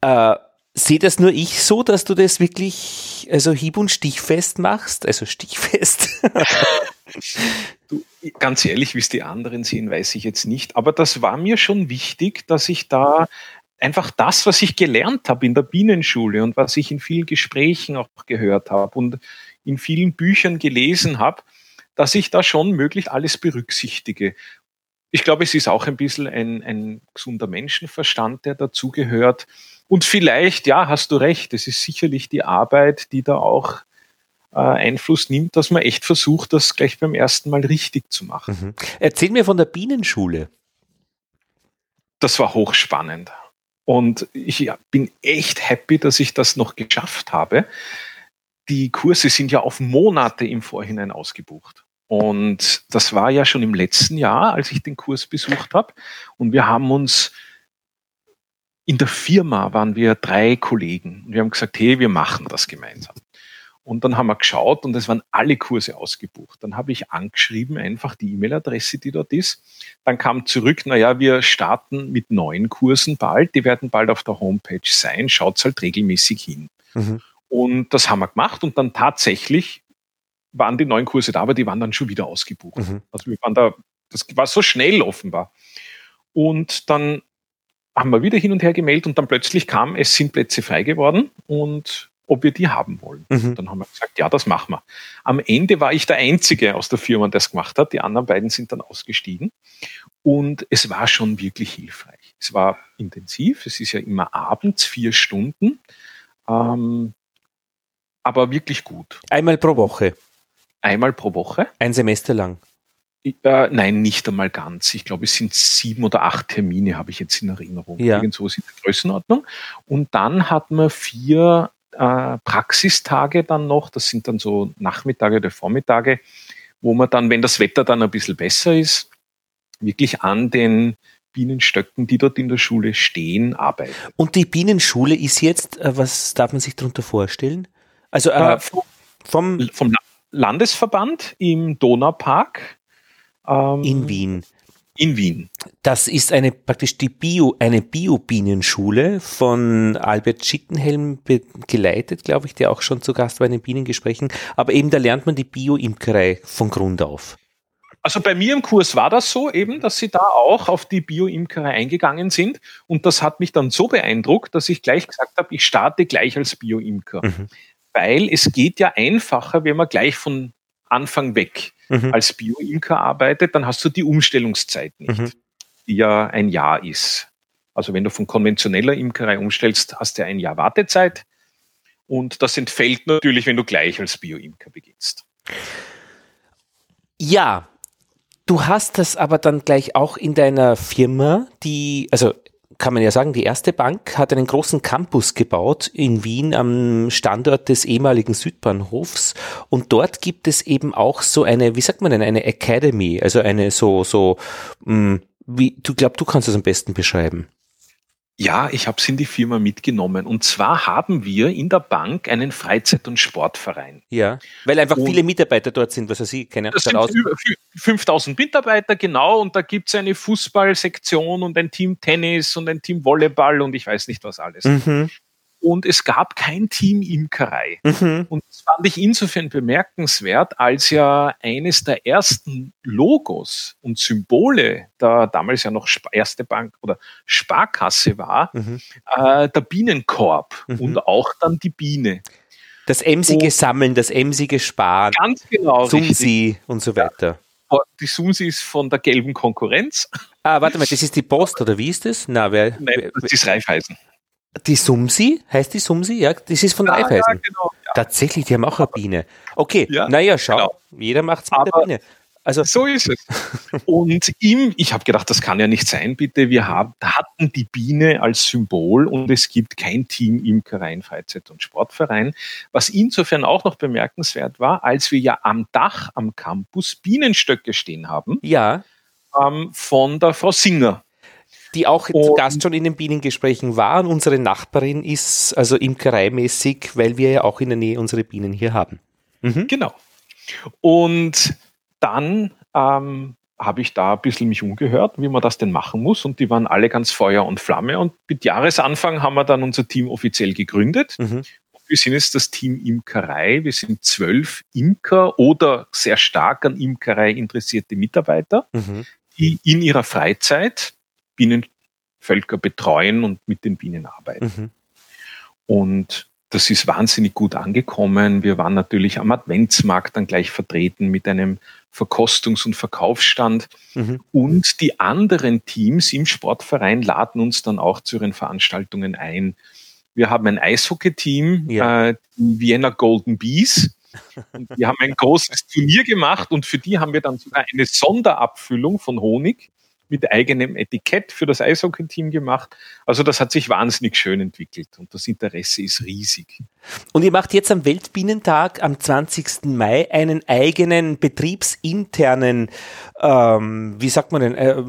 Speaker 1: Äh, Sehe das nur ich so, dass du das wirklich also hieb- und stichfest machst? Also stichfest.
Speaker 3: du, ganz ehrlich, wie es die anderen sehen, weiß ich jetzt nicht. Aber das war mir schon wichtig, dass ich da einfach das, was ich gelernt habe in der Bienenschule und was ich in vielen Gesprächen auch gehört habe und in vielen Büchern gelesen habe, dass ich da schon möglich alles berücksichtige. Ich glaube, es ist auch ein bisschen ein, ein gesunder Menschenverstand, der dazugehört. Und vielleicht, ja, hast du recht, es ist sicherlich die Arbeit, die da auch äh, Einfluss nimmt, dass man echt versucht, das gleich beim ersten Mal richtig zu machen.
Speaker 1: Mhm. Erzähl mir von der Bienenschule.
Speaker 3: Das war hochspannend. Und ich bin echt happy, dass ich das noch geschafft habe. Die Kurse sind ja auf Monate im Vorhinein ausgebucht. Und das war ja schon im letzten Jahr, als ich den Kurs besucht habe. Und wir haben uns in der Firma waren wir drei Kollegen und wir haben gesagt, hey, wir machen das gemeinsam. Und dann haben wir geschaut und es waren alle Kurse ausgebucht. Dann habe ich angeschrieben, einfach die E-Mail-Adresse, die dort ist. Dann kam zurück, naja, wir starten mit neuen Kursen bald. Die werden bald auf der Homepage sein. Schaut halt regelmäßig hin. Mhm. Und das haben wir gemacht und dann tatsächlich waren die neuen Kurse da, aber die waren dann schon wieder ausgebucht. Mhm. Also wir waren da, das war so schnell offenbar. Und dann haben wir wieder hin und her gemeldet und dann plötzlich kam, es sind Plätze frei geworden und ob wir die haben wollen. Mhm. Dann haben wir gesagt, ja, das machen wir. Am Ende war ich der Einzige aus der Firma, der es gemacht hat. Die anderen beiden sind dann ausgestiegen. Und es war schon wirklich hilfreich. Es war intensiv. Es ist ja immer abends vier Stunden. Ähm, aber wirklich gut.
Speaker 1: Einmal pro Woche.
Speaker 3: Einmal pro Woche.
Speaker 1: Ein Semester lang.
Speaker 3: Äh, nein, nicht einmal ganz. Ich glaube, es sind sieben oder acht Termine, habe ich jetzt in Erinnerung.
Speaker 1: Ja.
Speaker 3: Irgend sowas in der Größenordnung. Und dann hat man vier äh, Praxistage dann noch. Das sind dann so Nachmittage oder Vormittage, wo man dann, wenn das Wetter dann ein bisschen besser ist, wirklich an den Bienenstöcken, die dort in der Schule stehen, arbeitet.
Speaker 1: Und die Bienenschule ist jetzt, äh, was darf man sich darunter vorstellen? Also äh,
Speaker 3: äh vom, vom Landesverband im Donaupark
Speaker 1: ähm, in Wien.
Speaker 3: In Wien.
Speaker 1: Das ist eine praktisch die Bio, eine Bio-Bienenschule von Albert Schittenhelm geleitet, glaube ich, der auch schon zu Gast war in den Bienengesprächen. Aber eben da lernt man die Bio-Imkerei von Grund auf.
Speaker 3: Also bei mir im Kurs war das so eben, dass sie da auch auf die Bio-Imkerei eingegangen sind. Und das hat mich dann so beeindruckt, dass ich gleich gesagt habe, ich starte gleich als Bio-Imker. Mhm. Weil es geht ja einfacher, wenn man gleich von Anfang weg mhm. als Bio-Imker arbeitet, dann hast du die Umstellungszeit nicht, mhm. die ja ein Jahr ist. Also wenn du von konventioneller Imkerei umstellst, hast du ein Jahr Wartezeit. Und das entfällt natürlich, wenn du gleich als Bio-Imker beginnst.
Speaker 1: Ja, du hast das aber dann gleich auch in deiner Firma, die, also kann man ja sagen, die erste Bank hat einen großen Campus gebaut in Wien am Standort des ehemaligen Südbahnhofs und dort gibt es eben auch so eine, wie sagt man denn, eine Academy, also eine so, so, mh, hm, wie, du glaubst, du kannst das am besten beschreiben.
Speaker 3: Ja, ich habe es in die Firma mitgenommen. Und zwar haben wir in der Bank einen Freizeit- und Sportverein.
Speaker 1: Ja, weil einfach und viele Mitarbeiter dort sind, was weiß ich, keine
Speaker 3: Das sind über 5000 Mitarbeiter, genau. Und da gibt es eine Fußballsektion und ein Team Tennis und ein Team Volleyball und ich weiß nicht was alles. Mhm und es gab kein Team Imkerei. Mhm. Und das fand ich insofern bemerkenswert, als ja eines der ersten Logos und Symbole der damals ja noch erste Bank oder Sparkasse war, mhm. äh, der Bienenkorb mhm. und auch dann die Biene.
Speaker 1: Das emsige und Sammeln, das emsige Sparen.
Speaker 3: Ganz genau.
Speaker 1: Sumsi und so weiter.
Speaker 3: Ja. Die Sumsi ist von der gelben Konkurrenz.
Speaker 1: Ah, warte mal, das ist die Post oder wie ist das?
Speaker 3: Na, wer, Nein, das ist Raiffeisen.
Speaker 1: Die Sumsi, heißt die Sumsi? Ja, das ist von ja, Raiffeisen. Ja, genau, ja. Tatsächlich, die haben auch eine Biene. Okay, ja, naja, schau, genau. jeder macht es mit Aber der Biene.
Speaker 3: Also so ist es. Und ihm, ich habe gedacht, das kann ja nicht sein, bitte. Wir haben, hatten die Biene als Symbol und es gibt kein Team Imkereien, Freizeit- und Sportverein. Was insofern auch noch bemerkenswert war, als wir ja am Dach am Campus Bienenstöcke stehen haben.
Speaker 1: Ja.
Speaker 3: Ähm, von der Frau Singer
Speaker 1: die auch zu Gast schon in den Bienengesprächen war. Und unsere Nachbarin ist also imkereimäßig, weil wir ja auch in der Nähe unsere Bienen hier haben.
Speaker 3: Mhm. Genau. Und dann ähm, habe ich da ein bisschen mich umgehört, wie man das denn machen muss. Und die waren alle ganz Feuer und Flamme. Und mit Jahresanfang haben wir dann unser Team offiziell gegründet. Mhm. Wir sind jetzt das Team Imkerei. Wir sind zwölf Imker oder sehr stark an Imkerei interessierte Mitarbeiter, mhm. die in ihrer Freizeit Bienenvölker betreuen und mit den Bienen arbeiten. Mhm. Und das ist wahnsinnig gut angekommen. Wir waren natürlich am Adventsmarkt dann gleich vertreten mit einem Verkostungs- und Verkaufsstand. Mhm. Und die anderen Teams im Sportverein laden uns dann auch zu ihren Veranstaltungen ein. Wir haben ein Eishockey-Team, ja. äh, die Vienna Golden Bees. Und die haben ein großes Turnier gemacht und für die haben wir dann sogar eine Sonderabfüllung von Honig mit eigenem Etikett für das Eishockey-Team gemacht. Also das hat sich wahnsinnig schön entwickelt und das Interesse ist riesig.
Speaker 1: Und ihr macht jetzt am Weltbienentag am 20. Mai einen eigenen betriebsinternen, ähm, wie sagt man denn, äh,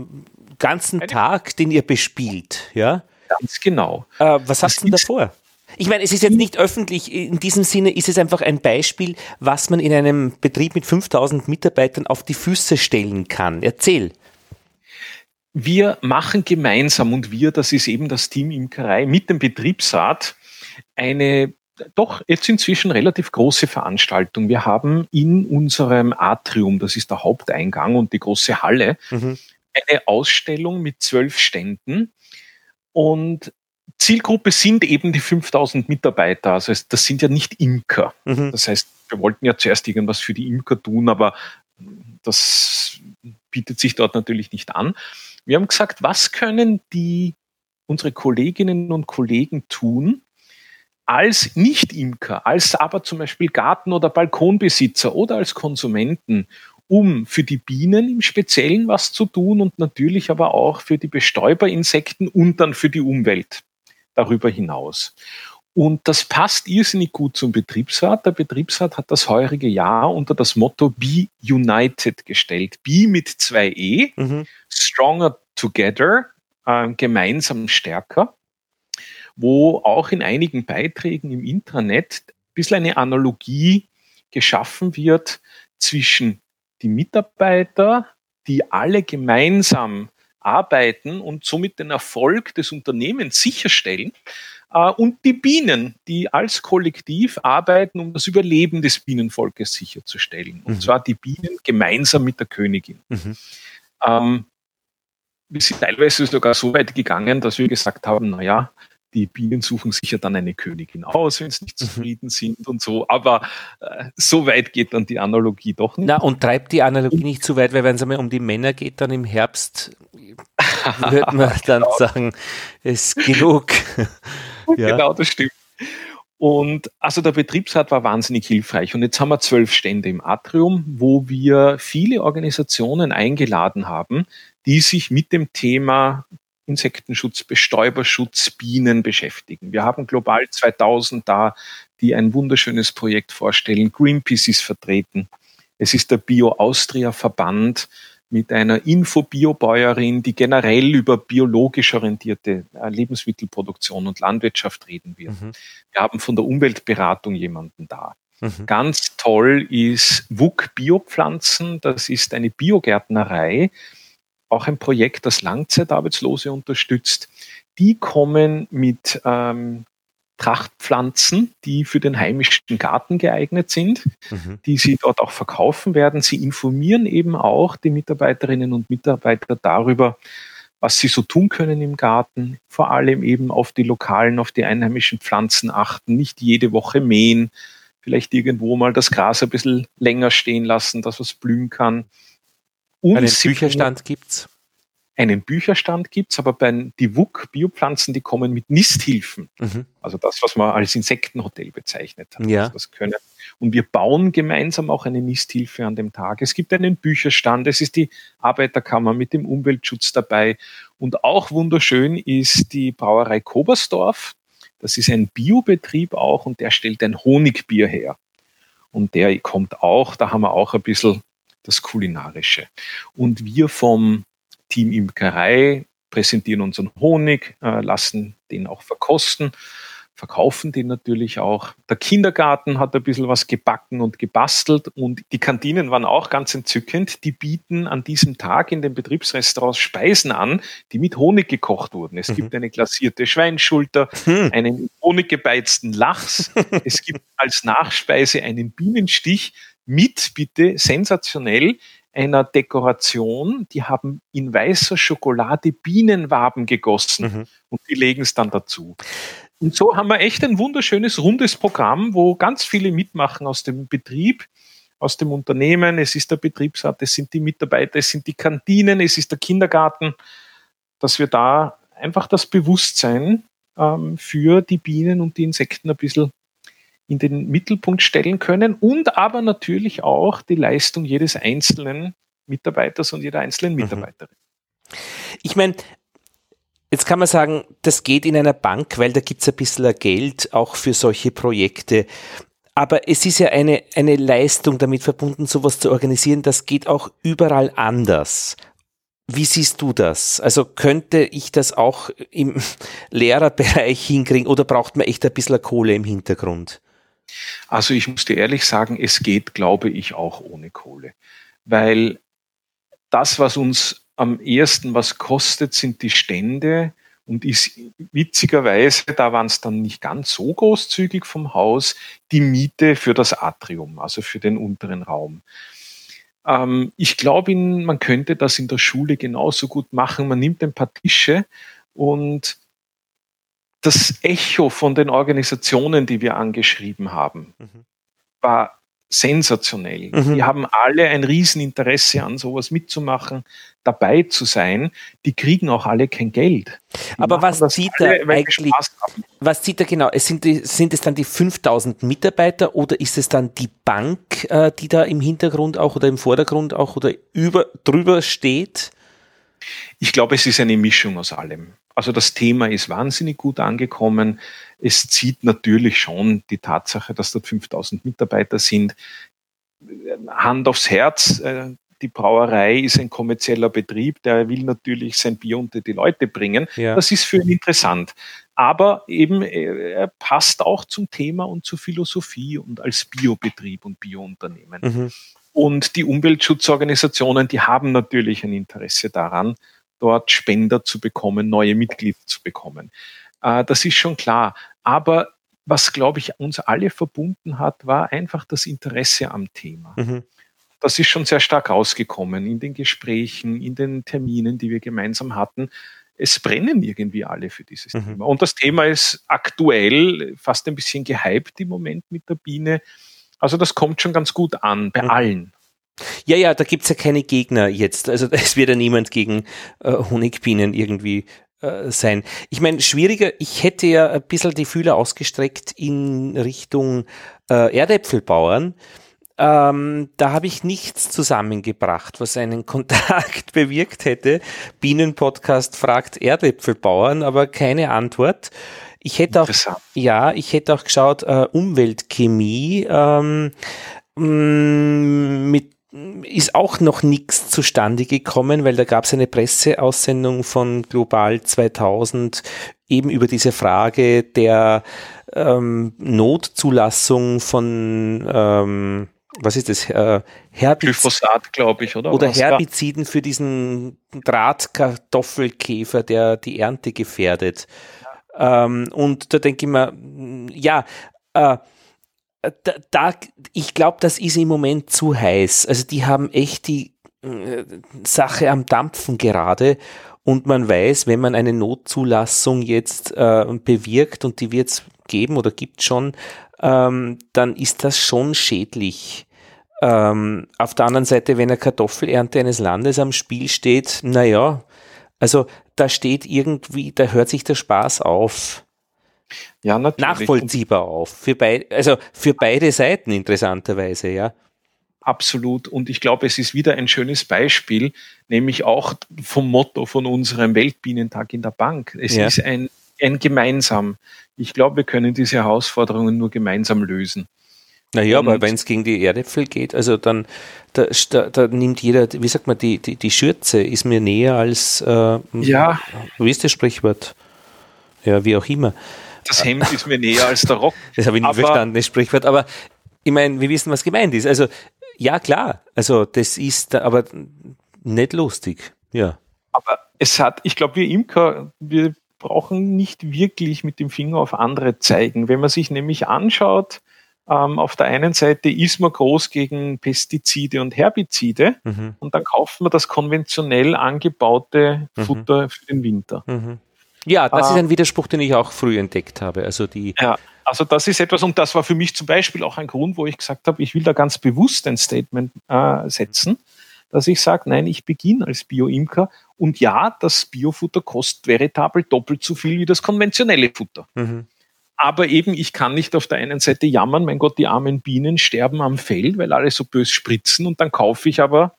Speaker 1: ganzen Eine Tag, den ihr bespielt, ja?
Speaker 3: Ganz genau.
Speaker 1: Äh, was hast du denn davor? Ich meine, es ist jetzt nicht öffentlich. In diesem Sinne ist es einfach ein Beispiel, was man in einem Betrieb mit 5000 Mitarbeitern auf die Füße stellen kann. Erzähl
Speaker 3: wir machen gemeinsam und wir, das ist eben das Team Imkerei mit dem Betriebsrat, eine doch jetzt inzwischen relativ große Veranstaltung. Wir haben in unserem Atrium, das ist der Haupteingang und die große Halle, mhm. eine Ausstellung mit zwölf Ständen und Zielgruppe sind eben die 5000 Mitarbeiter. Also das sind ja nicht Imker. Mhm. Das heißt, wir wollten ja zuerst irgendwas für die Imker tun, aber das bietet sich dort natürlich nicht an. Wir haben gesagt, was können die, unsere Kolleginnen und Kollegen tun, als Nicht-Imker, als aber zum Beispiel Garten- oder Balkonbesitzer oder als Konsumenten, um für die Bienen im Speziellen was zu tun und natürlich aber auch für die Bestäuberinsekten und dann für die Umwelt darüber hinaus. Und das passt irrsinnig gut zum Betriebsrat. Der Betriebsrat hat das heurige Jahr unter das Motto Be United gestellt. Be mit zwei E, mhm. Stronger Together, äh, gemeinsam stärker, wo auch in einigen Beiträgen im Intranet ein bisschen eine Analogie geschaffen wird zwischen die Mitarbeiter, die alle gemeinsam arbeiten und somit den Erfolg des Unternehmens sicherstellen. Äh, und die Bienen, die als Kollektiv arbeiten, um das Überleben des Bienenvolkes sicherzustellen. Und mhm. zwar die Bienen gemeinsam mit der Königin. Mhm. Ähm, wir sind teilweise sogar so weit gegangen, dass wir gesagt haben, naja, die Bienen suchen sich ja dann eine Königin aus, wenn sie nicht mhm. zufrieden sind und so. Aber äh, so weit geht dann die Analogie doch nicht.
Speaker 1: Na, und treibt die Analogie nicht zu weit, weil wenn es einmal um die Männer geht, dann im Herbst würde man dann genau. sagen, es ist genug.
Speaker 3: ja. Genau, das stimmt. Und also der Betriebsrat war wahnsinnig hilfreich. Und jetzt haben wir zwölf Stände im Atrium, wo wir viele Organisationen eingeladen haben, die sich mit dem Thema Insektenschutz, Bestäuberschutz, Bienen beschäftigen. Wir haben global 2000 da, die ein wunderschönes Projekt vorstellen. Greenpeace ist vertreten. Es ist der Bio Austria Verband mit einer Infobiobäuerin, die generell über biologisch orientierte äh, Lebensmittelproduktion und Landwirtschaft reden wird. Mhm. Wir haben von der Umweltberatung jemanden da. Mhm. Ganz toll ist WUK Biopflanzen. Das ist eine Biogärtnerei, auch ein Projekt, das Langzeitarbeitslose unterstützt. Die kommen mit ähm, Trachtpflanzen, die für den heimischen Garten geeignet sind, mhm. die sie dort auch verkaufen werden. Sie informieren eben auch die Mitarbeiterinnen und Mitarbeiter darüber, was sie so tun können im Garten, vor allem eben auf die lokalen, auf die einheimischen Pflanzen achten, nicht jede Woche mähen, vielleicht irgendwo mal das Gras ein bisschen länger stehen lassen, dass es blühen kann.
Speaker 1: Und Einen Bücherstand gibt's?
Speaker 3: Einen Bücherstand gibt's, aber bei die WUK Biopflanzen, die kommen mit Nisthilfen. Mhm. Also das, was man als Insektenhotel bezeichnet hat.
Speaker 1: Ja.
Speaker 3: Also das können. Und wir bauen gemeinsam auch eine Nisthilfe an dem Tag. Es gibt einen Bücherstand, es ist die Arbeiterkammer mit dem Umweltschutz dabei. Und auch wunderschön ist die Brauerei Kobersdorf. Das ist ein Biobetrieb auch und der stellt ein Honigbier her. Und der kommt auch, da haben wir auch ein bisschen das Kulinarische. Und wir vom Team Imkerei präsentieren unseren Honig, äh, lassen den auch verkosten, verkaufen den natürlich auch. Der Kindergarten hat ein bisschen was gebacken und gebastelt und die Kantinen waren auch ganz entzückend. Die bieten an diesem Tag in den Betriebsrestaurants Speisen an, die mit Honig gekocht wurden. Es mhm. gibt eine glasierte Schweinschulter, mhm. einen honiggebeizten Lachs. es gibt als Nachspeise einen Bienenstich mit, bitte, sensationell, einer Dekoration, die haben in weißer Schokolade Bienenwaben gegossen mhm. und die legen es dann dazu. Und so haben wir echt ein wunderschönes, rundes Programm, wo ganz viele mitmachen aus dem Betrieb, aus dem Unternehmen. Es ist der Betriebsrat, es sind die Mitarbeiter, es sind die Kantinen, es ist der Kindergarten, dass wir da einfach das Bewusstsein ähm, für die Bienen und die Insekten ein bisschen in den Mittelpunkt stellen können und aber natürlich auch die Leistung jedes einzelnen Mitarbeiters und jeder einzelnen mhm. Mitarbeiterin.
Speaker 1: Ich meine, Jetzt kann man sagen, das geht in einer Bank, weil da gibt es ein bisschen Geld auch für solche Projekte. Aber es ist ja eine, eine Leistung damit verbunden, sowas zu organisieren. Das geht auch überall anders. Wie siehst du das? Also könnte ich das auch im Lehrerbereich hinkriegen oder braucht man echt ein bisschen Kohle im Hintergrund?
Speaker 3: Also ich muss dir ehrlich sagen, es geht, glaube ich, auch ohne Kohle. Weil das, was uns am ersten was kostet, sind die Stände. Und ist witzigerweise, da waren es dann nicht ganz so großzügig vom Haus, die Miete für das Atrium, also für den unteren Raum. Ähm, ich glaube, man könnte das in der Schule genauso gut machen. Man nimmt ein paar Tische und das Echo von den Organisationen, die wir angeschrieben haben, mhm. war sensationell. Mhm. Die haben alle ein Rieseninteresse an sowas mitzumachen, dabei zu sein. Die kriegen auch alle kein Geld.
Speaker 1: Die Aber was zieht da eigentlich, was zieht da genau? Es sind, die, sind es dann die 5000 Mitarbeiter oder ist es dann die Bank, äh, die da im Hintergrund auch oder im Vordergrund auch oder über, drüber steht?
Speaker 3: Ich glaube, es ist eine Mischung aus allem. Also das Thema ist wahnsinnig gut angekommen. Es zieht natürlich schon die Tatsache, dass dort 5000 Mitarbeiter sind. Hand aufs Herz, äh, die Brauerei ist ein kommerzieller Betrieb, der will natürlich sein Bier unter die Leute bringen. Ja. Das ist für ihn interessant. Aber eben, äh, er passt auch zum Thema und zur Philosophie und als Biobetrieb und Biounternehmen. Mhm. Und die Umweltschutzorganisationen, die haben natürlich ein Interesse daran, dort Spender zu bekommen, neue Mitglieder zu bekommen. Äh, das ist schon klar. Aber was, glaube ich, uns alle verbunden hat, war einfach das Interesse am Thema. Mhm. Das ist schon sehr stark rausgekommen in den Gesprächen, in den Terminen, die wir gemeinsam hatten. Es brennen irgendwie alle für dieses mhm. Thema. Und das Thema ist aktuell fast ein bisschen gehypt im Moment mit der Biene. Also das kommt schon ganz gut an bei mhm. allen.
Speaker 1: Ja, ja, da gibt's ja keine Gegner jetzt. Also es wird ja niemand gegen äh, Honigbienen irgendwie äh, sein. Ich meine, schwieriger, ich hätte ja ein bisschen die Fühler ausgestreckt in Richtung äh, Erdäpfelbauern. Ähm, da habe ich nichts zusammengebracht, was einen Kontakt bewirkt hätte. Bienenpodcast fragt Erdäpfelbauern, aber keine Antwort. Ich hätte auch, ja, ich hätte auch geschaut, äh, Umweltchemie ähm, mm, mit ist auch noch nichts zustande gekommen, weil da gab es eine Presseaussendung von Global 2000 eben über diese Frage der ähm, Notzulassung von ähm, was ist das? Äh,
Speaker 3: Herbizid, glaube ich, oder?
Speaker 1: Oder Herbiziden für diesen Drahtkartoffelkäfer, der die Ernte gefährdet. Ja. Ähm, und da denke ich mir, ja, äh, da, da ich glaube, das ist im Moment zu heiß. Also die haben echt die äh, Sache am Dampfen gerade und man weiß, wenn man eine Notzulassung jetzt äh, bewirkt und die wird es geben oder gibt schon, ähm, dann ist das schon schädlich. Ähm, auf der anderen Seite, wenn eine Kartoffelernte eines Landes am Spiel steht, naja, also da steht irgendwie, da hört sich der Spaß auf. Ja, natürlich. Nachvollziehbar auf. Für beid, also für beide Seiten interessanterweise, ja.
Speaker 3: Absolut. Und ich glaube, es ist wieder ein schönes Beispiel, nämlich auch vom Motto von unserem Weltbienentag in der Bank. Es ja. ist ein, ein gemeinsam. Ich glaube, wir können diese Herausforderungen nur gemeinsam lösen.
Speaker 1: Naja, aber wenn es gegen die Erdäpfel geht, also dann da, da, da, nimmt jeder, wie sagt man, die, die, die Schürze ist mir näher als, äh,
Speaker 3: ja.
Speaker 1: wie ist das Sprichwort? Ja, wie auch immer.
Speaker 3: Das Hemd ist mir näher als der Rock.
Speaker 1: Das habe ich nicht aber, verstanden, das Sprichwort. Aber ich meine, wir wissen, was gemeint ist. Also, ja, klar. Also, das ist aber nicht lustig. Ja.
Speaker 3: Aber es hat, ich glaube, wir Imker, wir brauchen nicht wirklich mit dem Finger auf andere zeigen. Wenn man sich nämlich anschaut, ähm, auf der einen Seite ist man groß gegen Pestizide und Herbizide mhm. und dann kauft man das konventionell angebaute mhm. Futter für den Winter. Mhm.
Speaker 1: Ja, das äh, ist ein Widerspruch, den ich auch früh entdeckt habe. Also die
Speaker 3: ja, also das ist etwas, und das war für mich zum Beispiel auch ein Grund, wo ich gesagt habe, ich will da ganz bewusst ein Statement äh, setzen, dass ich sage, nein, ich beginne als Bio-Imker und ja, das Biofutter kostet veritabel doppelt so viel wie das konventionelle Futter. Mhm. Aber eben, ich kann nicht auf der einen Seite jammern, mein Gott, die armen Bienen sterben am Feld, weil alle so bös spritzen und dann kaufe ich aber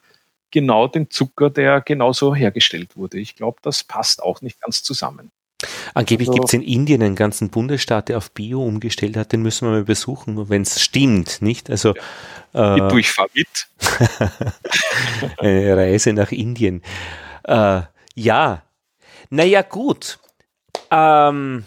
Speaker 3: genau den Zucker, der genauso hergestellt wurde. Ich glaube, das passt auch nicht ganz zusammen.
Speaker 1: Angeblich also, gibt es in Indien einen ganzen Bundesstaat, der auf Bio umgestellt hat. Den müssen wir mal besuchen, wenn es stimmt, nicht? Also
Speaker 3: ja. äh, ich fahre mit.
Speaker 1: eine Reise nach Indien. Äh, ja, naja, gut. Ähm,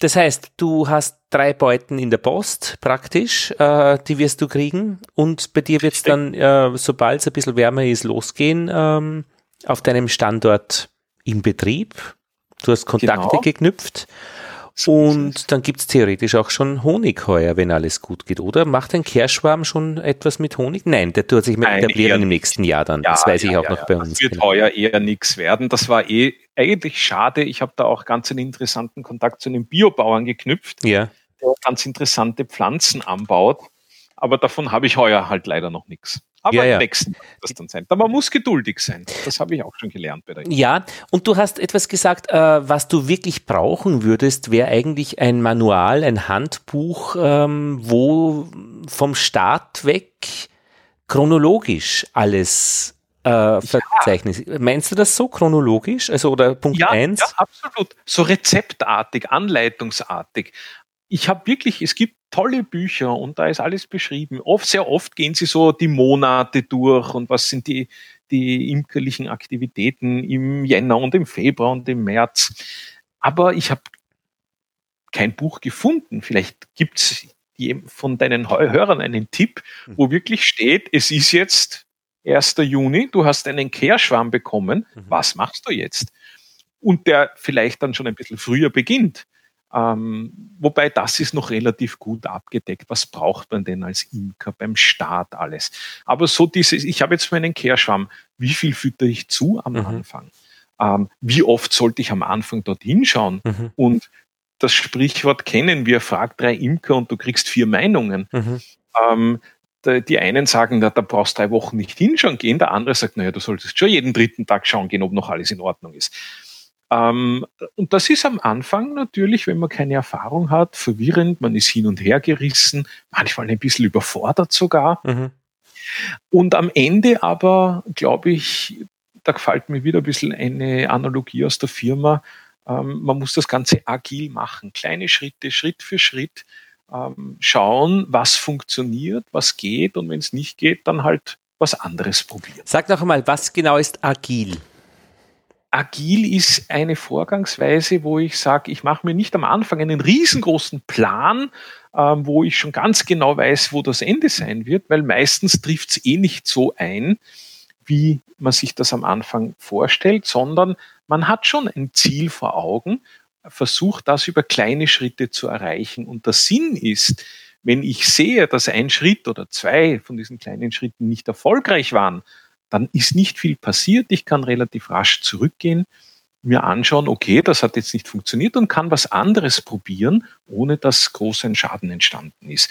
Speaker 1: das heißt, du hast drei Beuten in der Post praktisch, äh, die wirst du kriegen und bei dir wird es dann, äh, sobald es ein bisschen wärmer ist, losgehen ähm, auf deinem Standort im Betrieb. Du hast Kontakte genau. geknüpft und dann gibt es theoretisch auch schon Honig heuer, wenn alles gut geht, oder? Macht ein Kerschwarm schon etwas mit Honig? Nein, der tut sich mal etablieren im nächsten Jahr dann. Ja, das weiß ja, ich auch ja, noch bei uns.
Speaker 3: Das wird genau. heuer eher nichts werden. Das war eh eigentlich schade. Ich habe da auch ganz einen interessanten Kontakt zu einem Biobauern geknüpft, der ganz interessante Pflanzen anbaut. Aber davon habe ich heuer halt leider noch nichts. Aber ja, ja. nächsten das dann sein. Aber man muss geduldig sein. Das habe ich auch schon gelernt bei der
Speaker 1: Ja, und du hast etwas gesagt, äh, was du wirklich brauchen würdest, wäre eigentlich ein Manual, ein Handbuch, ähm, wo vom Start weg chronologisch alles äh, verzeichnet. Ja. Meinst du das so chronologisch? Also oder Punkt 1? Ja, ja,
Speaker 3: absolut. So rezeptartig, anleitungsartig. Ich habe wirklich, es gibt tolle Bücher und da ist alles beschrieben. Oft, sehr oft gehen sie so die Monate durch und was sind die, die imkerlichen Aktivitäten im Jänner und im Februar und im März. Aber ich habe kein Buch gefunden. Vielleicht gibt es von deinen Hörern einen Tipp, wo wirklich steht, es ist jetzt 1. Juni, du hast einen Kehrschwarm bekommen, mhm. was machst du jetzt? Und der vielleicht dann schon ein bisschen früher beginnt. Ähm, wobei das ist noch relativ gut abgedeckt. Was braucht man denn als Imker beim Start alles? Aber so dieses, ich habe jetzt meinen Kehrschwamm, wie viel fütter ich zu am mhm. Anfang? Ähm, wie oft sollte ich am Anfang dorthin schauen? Mhm. Und das Sprichwort kennen wir, frag drei Imker und du kriegst vier Meinungen. Mhm. Ähm, die einen sagen, na, da brauchst du drei Wochen nicht hinschauen gehen, der andere sagt, naja, du solltest schon jeden dritten Tag schauen gehen, ob noch alles in Ordnung ist. Ähm, und das ist am Anfang natürlich, wenn man keine Erfahrung hat, verwirrend, man ist hin und her gerissen, manchmal ein bisschen überfordert sogar. Mhm. Und am Ende aber, glaube ich, da gefällt mir wieder ein bisschen eine Analogie aus der Firma, ähm, man muss das Ganze agil machen, kleine Schritte, Schritt für Schritt ähm, schauen, was funktioniert, was geht und wenn es nicht geht, dann halt was anderes probieren.
Speaker 1: Sag noch einmal, was genau ist agil?
Speaker 3: Agil ist eine Vorgangsweise, wo ich sage, ich mache mir nicht am Anfang einen riesengroßen Plan, ähm, wo ich schon ganz genau weiß, wo das Ende sein wird, weil meistens trifft es eh nicht so ein, wie man sich das am Anfang vorstellt, sondern man hat schon ein Ziel vor Augen, versucht das über kleine Schritte zu erreichen. Und der Sinn ist, wenn ich sehe, dass ein Schritt oder zwei von diesen kleinen Schritten nicht erfolgreich waren, dann ist nicht viel passiert. Ich kann relativ rasch zurückgehen, mir anschauen, okay, das hat jetzt nicht funktioniert und kann was anderes probieren, ohne dass groß ein Schaden entstanden ist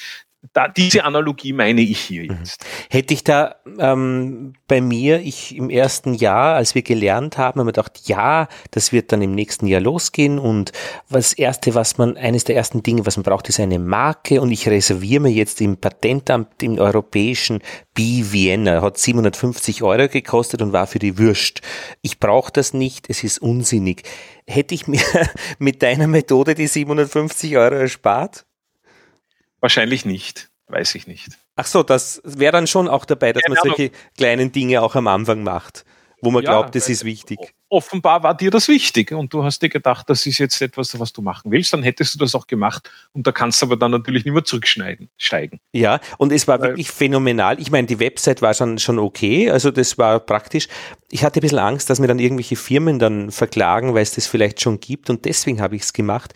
Speaker 3: da, diese Analogie meine ich hier mhm. jetzt.
Speaker 1: Hätte ich da ähm, bei mir, ich im ersten Jahr, als wir gelernt haben, haben wir gedacht, ja, das wird dann im nächsten Jahr losgehen und das erste, was man, eines der ersten Dinge, was man braucht, ist eine Marke und ich reserviere mir jetzt im Patentamt im europäischen B Vienna, hat 750 Euro gekostet und war für die Würst. Ich brauche das nicht, es ist unsinnig. Hätte ich mir mit deiner Methode die 750 Euro erspart?
Speaker 3: Wahrscheinlich nicht, weiß ich nicht.
Speaker 1: Ach so, das wäre dann schon auch dabei, dass Keine man solche Ahnung. kleinen Dinge auch am Anfang macht, wo man ja, glaubt, das ist wichtig.
Speaker 3: Offenbar war dir das wichtig und du hast dir gedacht, das ist jetzt etwas, was du machen willst, dann hättest du das auch gemacht und da kannst du aber dann natürlich nicht mehr zurückschneiden, steigen.
Speaker 1: Ja, und es war Weil, wirklich phänomenal. Ich meine, die Website war schon, schon okay, also das war praktisch. Ich hatte ein bisschen Angst, dass mir dann irgendwelche Firmen dann verklagen, weil es das vielleicht schon gibt und deswegen habe ich es gemacht.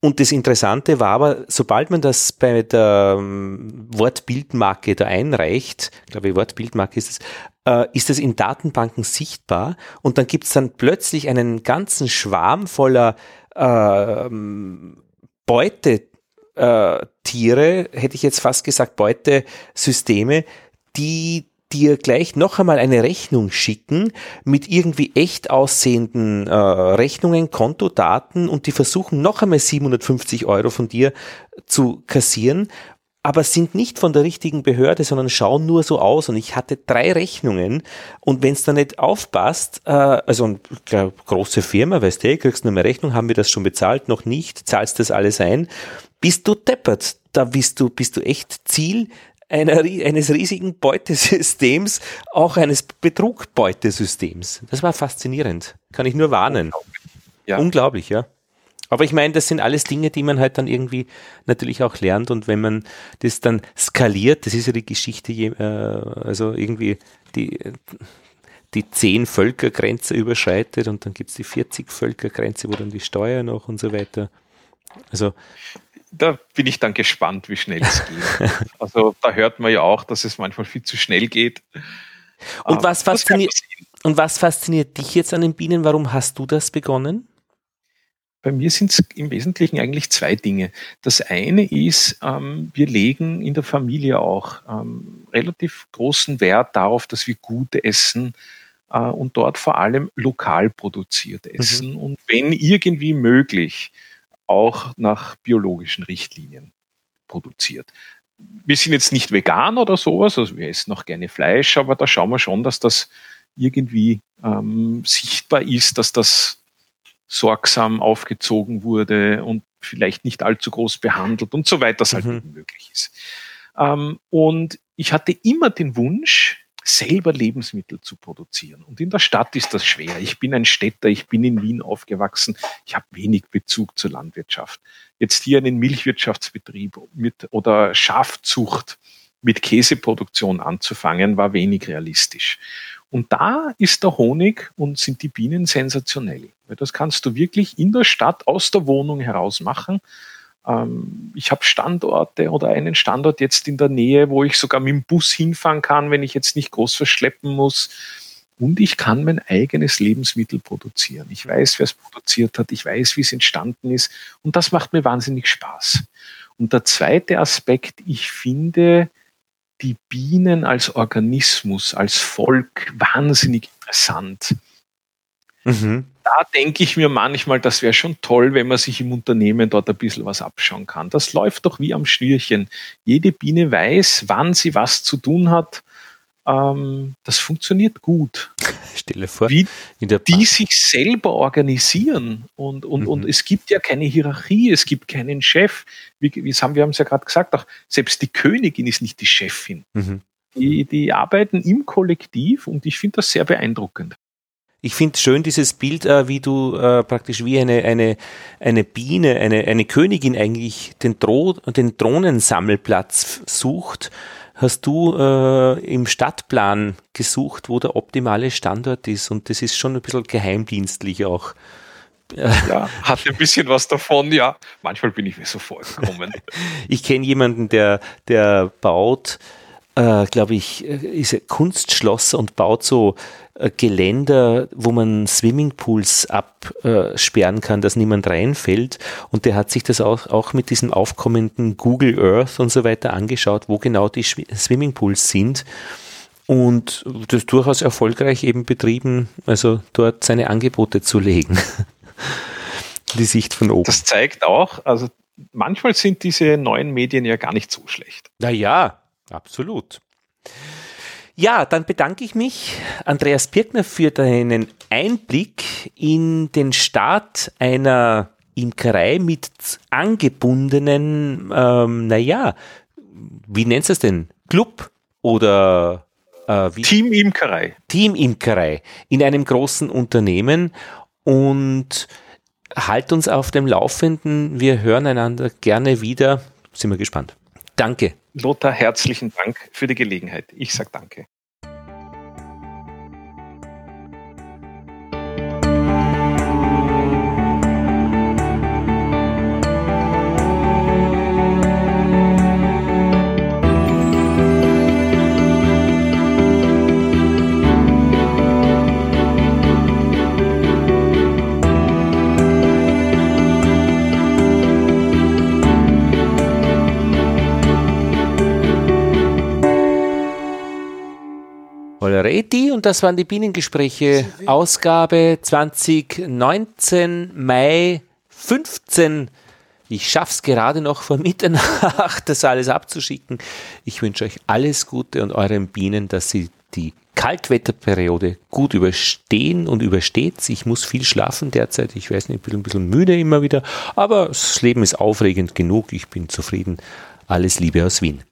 Speaker 1: Und das Interessante war aber, sobald man das bei der ähm, Wortbildmarke da einreicht, glaube ich, Wortbildmarke ist es, äh, ist es in Datenbanken sichtbar. Und dann gibt es dann plötzlich einen ganzen Schwarm voller äh, Beutetiere, hätte ich jetzt fast gesagt, Beutesysteme, die dir gleich noch einmal eine Rechnung schicken mit irgendwie echt aussehenden äh, Rechnungen, Kontodaten und die versuchen noch einmal 750 Euro von dir zu kassieren, aber sind nicht von der richtigen Behörde, sondern schauen nur so aus. Und ich hatte drei Rechnungen und wenn es da nicht aufpasst, äh, also eine große Firma, weißt du, kriegst du eine Rechnung, haben wir das schon bezahlt, noch nicht, zahlst das alles ein, bist du deppert. Da bist du, bist du echt Ziel einer, eines riesigen Beutesystems, auch eines Betrugbeutesystems. Das war faszinierend. Kann ich nur warnen. Ja. Unglaublich, ja. Aber ich meine, das sind alles Dinge, die man halt dann irgendwie natürlich auch lernt und wenn man das dann skaliert, das ist ja die Geschichte, äh, also irgendwie die, die 10 Völkergrenze überschreitet und dann gibt es die 40 Völkergrenze, wo dann die Steuer noch und so weiter. Also
Speaker 3: da bin ich dann gespannt, wie schnell es geht. also da hört man ja auch, dass es manchmal viel zu schnell geht.
Speaker 1: Und was, fasziniert, und was fasziniert dich jetzt an den Bienen? Warum hast du das begonnen?
Speaker 3: Bei mir sind es im Wesentlichen eigentlich zwei Dinge. Das eine ist, ähm, wir legen in der Familie auch ähm, relativ großen Wert darauf, dass wir gut essen äh, und dort vor allem lokal produziert mhm. essen. Mhm. Und wenn irgendwie möglich, auch nach biologischen Richtlinien produziert. Wir sind jetzt nicht vegan oder sowas, also wir essen noch gerne Fleisch, aber da schauen wir schon, dass das irgendwie ähm, sichtbar ist, dass das sorgsam aufgezogen wurde und vielleicht nicht allzu groß behandelt und so weiter, das halt mhm. möglich ist. Ähm, und ich hatte immer den Wunsch, selber Lebensmittel zu produzieren. Und in der Stadt ist das schwer. Ich bin ein Städter, ich bin in Wien aufgewachsen, ich habe wenig Bezug zur Landwirtschaft. Jetzt hier einen Milchwirtschaftsbetrieb mit oder Schafzucht mit Käseproduktion anzufangen, war wenig realistisch. Und da ist der Honig und sind die Bienen sensationell. Weil das kannst du wirklich in der Stadt aus der Wohnung heraus machen. Ähm, ich habe Standorte oder einen Standort jetzt in der Nähe, wo ich sogar mit dem Bus hinfahren kann, wenn ich jetzt nicht groß verschleppen muss. Und ich kann mein eigenes Lebensmittel produzieren. Ich weiß, wer es produziert hat. Ich weiß, wie es entstanden ist. Und das macht mir wahnsinnig Spaß. Und der zweite Aspekt, ich finde die Bienen als Organismus, als Volk wahnsinnig interessant. Mhm. Da denke ich mir manchmal, das wäre schon toll, wenn man sich im Unternehmen dort ein bisschen was abschauen kann. Das läuft doch wie am Schnürchen. Jede Biene weiß, wann sie was zu tun hat ähm, das funktioniert gut.
Speaker 1: Stelle vor,
Speaker 3: wie die sich selber organisieren und, und, mhm. und es gibt ja keine Hierarchie, es gibt keinen Chef. Wie, wie haben, wir haben es ja gerade gesagt, auch selbst die Königin ist nicht die Chefin. Mhm. Die, die arbeiten im Kollektiv und ich finde das sehr beeindruckend.
Speaker 1: Ich finde schön dieses Bild, äh, wie du äh, praktisch wie eine, eine, eine Biene, eine, eine Königin eigentlich den, Dro den Drohnensammelplatz sucht hast du äh, im Stadtplan gesucht, wo der optimale Standort ist. Und das ist schon ein bisschen geheimdienstlich auch.
Speaker 3: Ja, hat ein bisschen was davon, ja. Manchmal bin ich mir so vorgekommen.
Speaker 1: ich kenne jemanden, der, der baut, äh, glaube ich, äh, ist Kunstschlosser und baut so äh, Geländer, wo man Swimmingpools absperren kann, dass niemand reinfällt. Und der hat sich das auch, auch mit diesem aufkommenden Google Earth und so weiter angeschaut, wo genau die Swimmingpools sind. Und das durchaus erfolgreich eben betrieben, also dort seine Angebote zu legen. die Sicht von oben.
Speaker 3: Das zeigt auch, also manchmal sind diese neuen Medien ja gar nicht so schlecht.
Speaker 1: Naja, absolut. Ja, dann bedanke ich mich, Andreas Pirkner, für deinen Einblick in den Start einer Imkerei mit angebundenen, ähm, naja, wie nennst du es denn? Club oder
Speaker 3: äh, Team Imkerei.
Speaker 1: Team Imkerei in einem großen Unternehmen und halt uns auf dem Laufenden. Wir hören einander gerne wieder. Sind wir gespannt. Danke.
Speaker 3: Lothar, herzlichen Dank für die Gelegenheit. Ich sage danke.
Speaker 1: Reti und das waren die Bienengespräche, Ausgabe 2019, Mai 15. Ich schaff's gerade noch vor Mitternacht, das alles abzuschicken. Ich wünsche euch alles Gute und euren Bienen, dass sie die Kaltwetterperiode gut überstehen und übersteht. Ich muss viel schlafen derzeit. Ich weiß nicht, ich bin ein bisschen müde immer wieder, aber das Leben ist aufregend genug. Ich bin zufrieden. Alles Liebe aus Wien.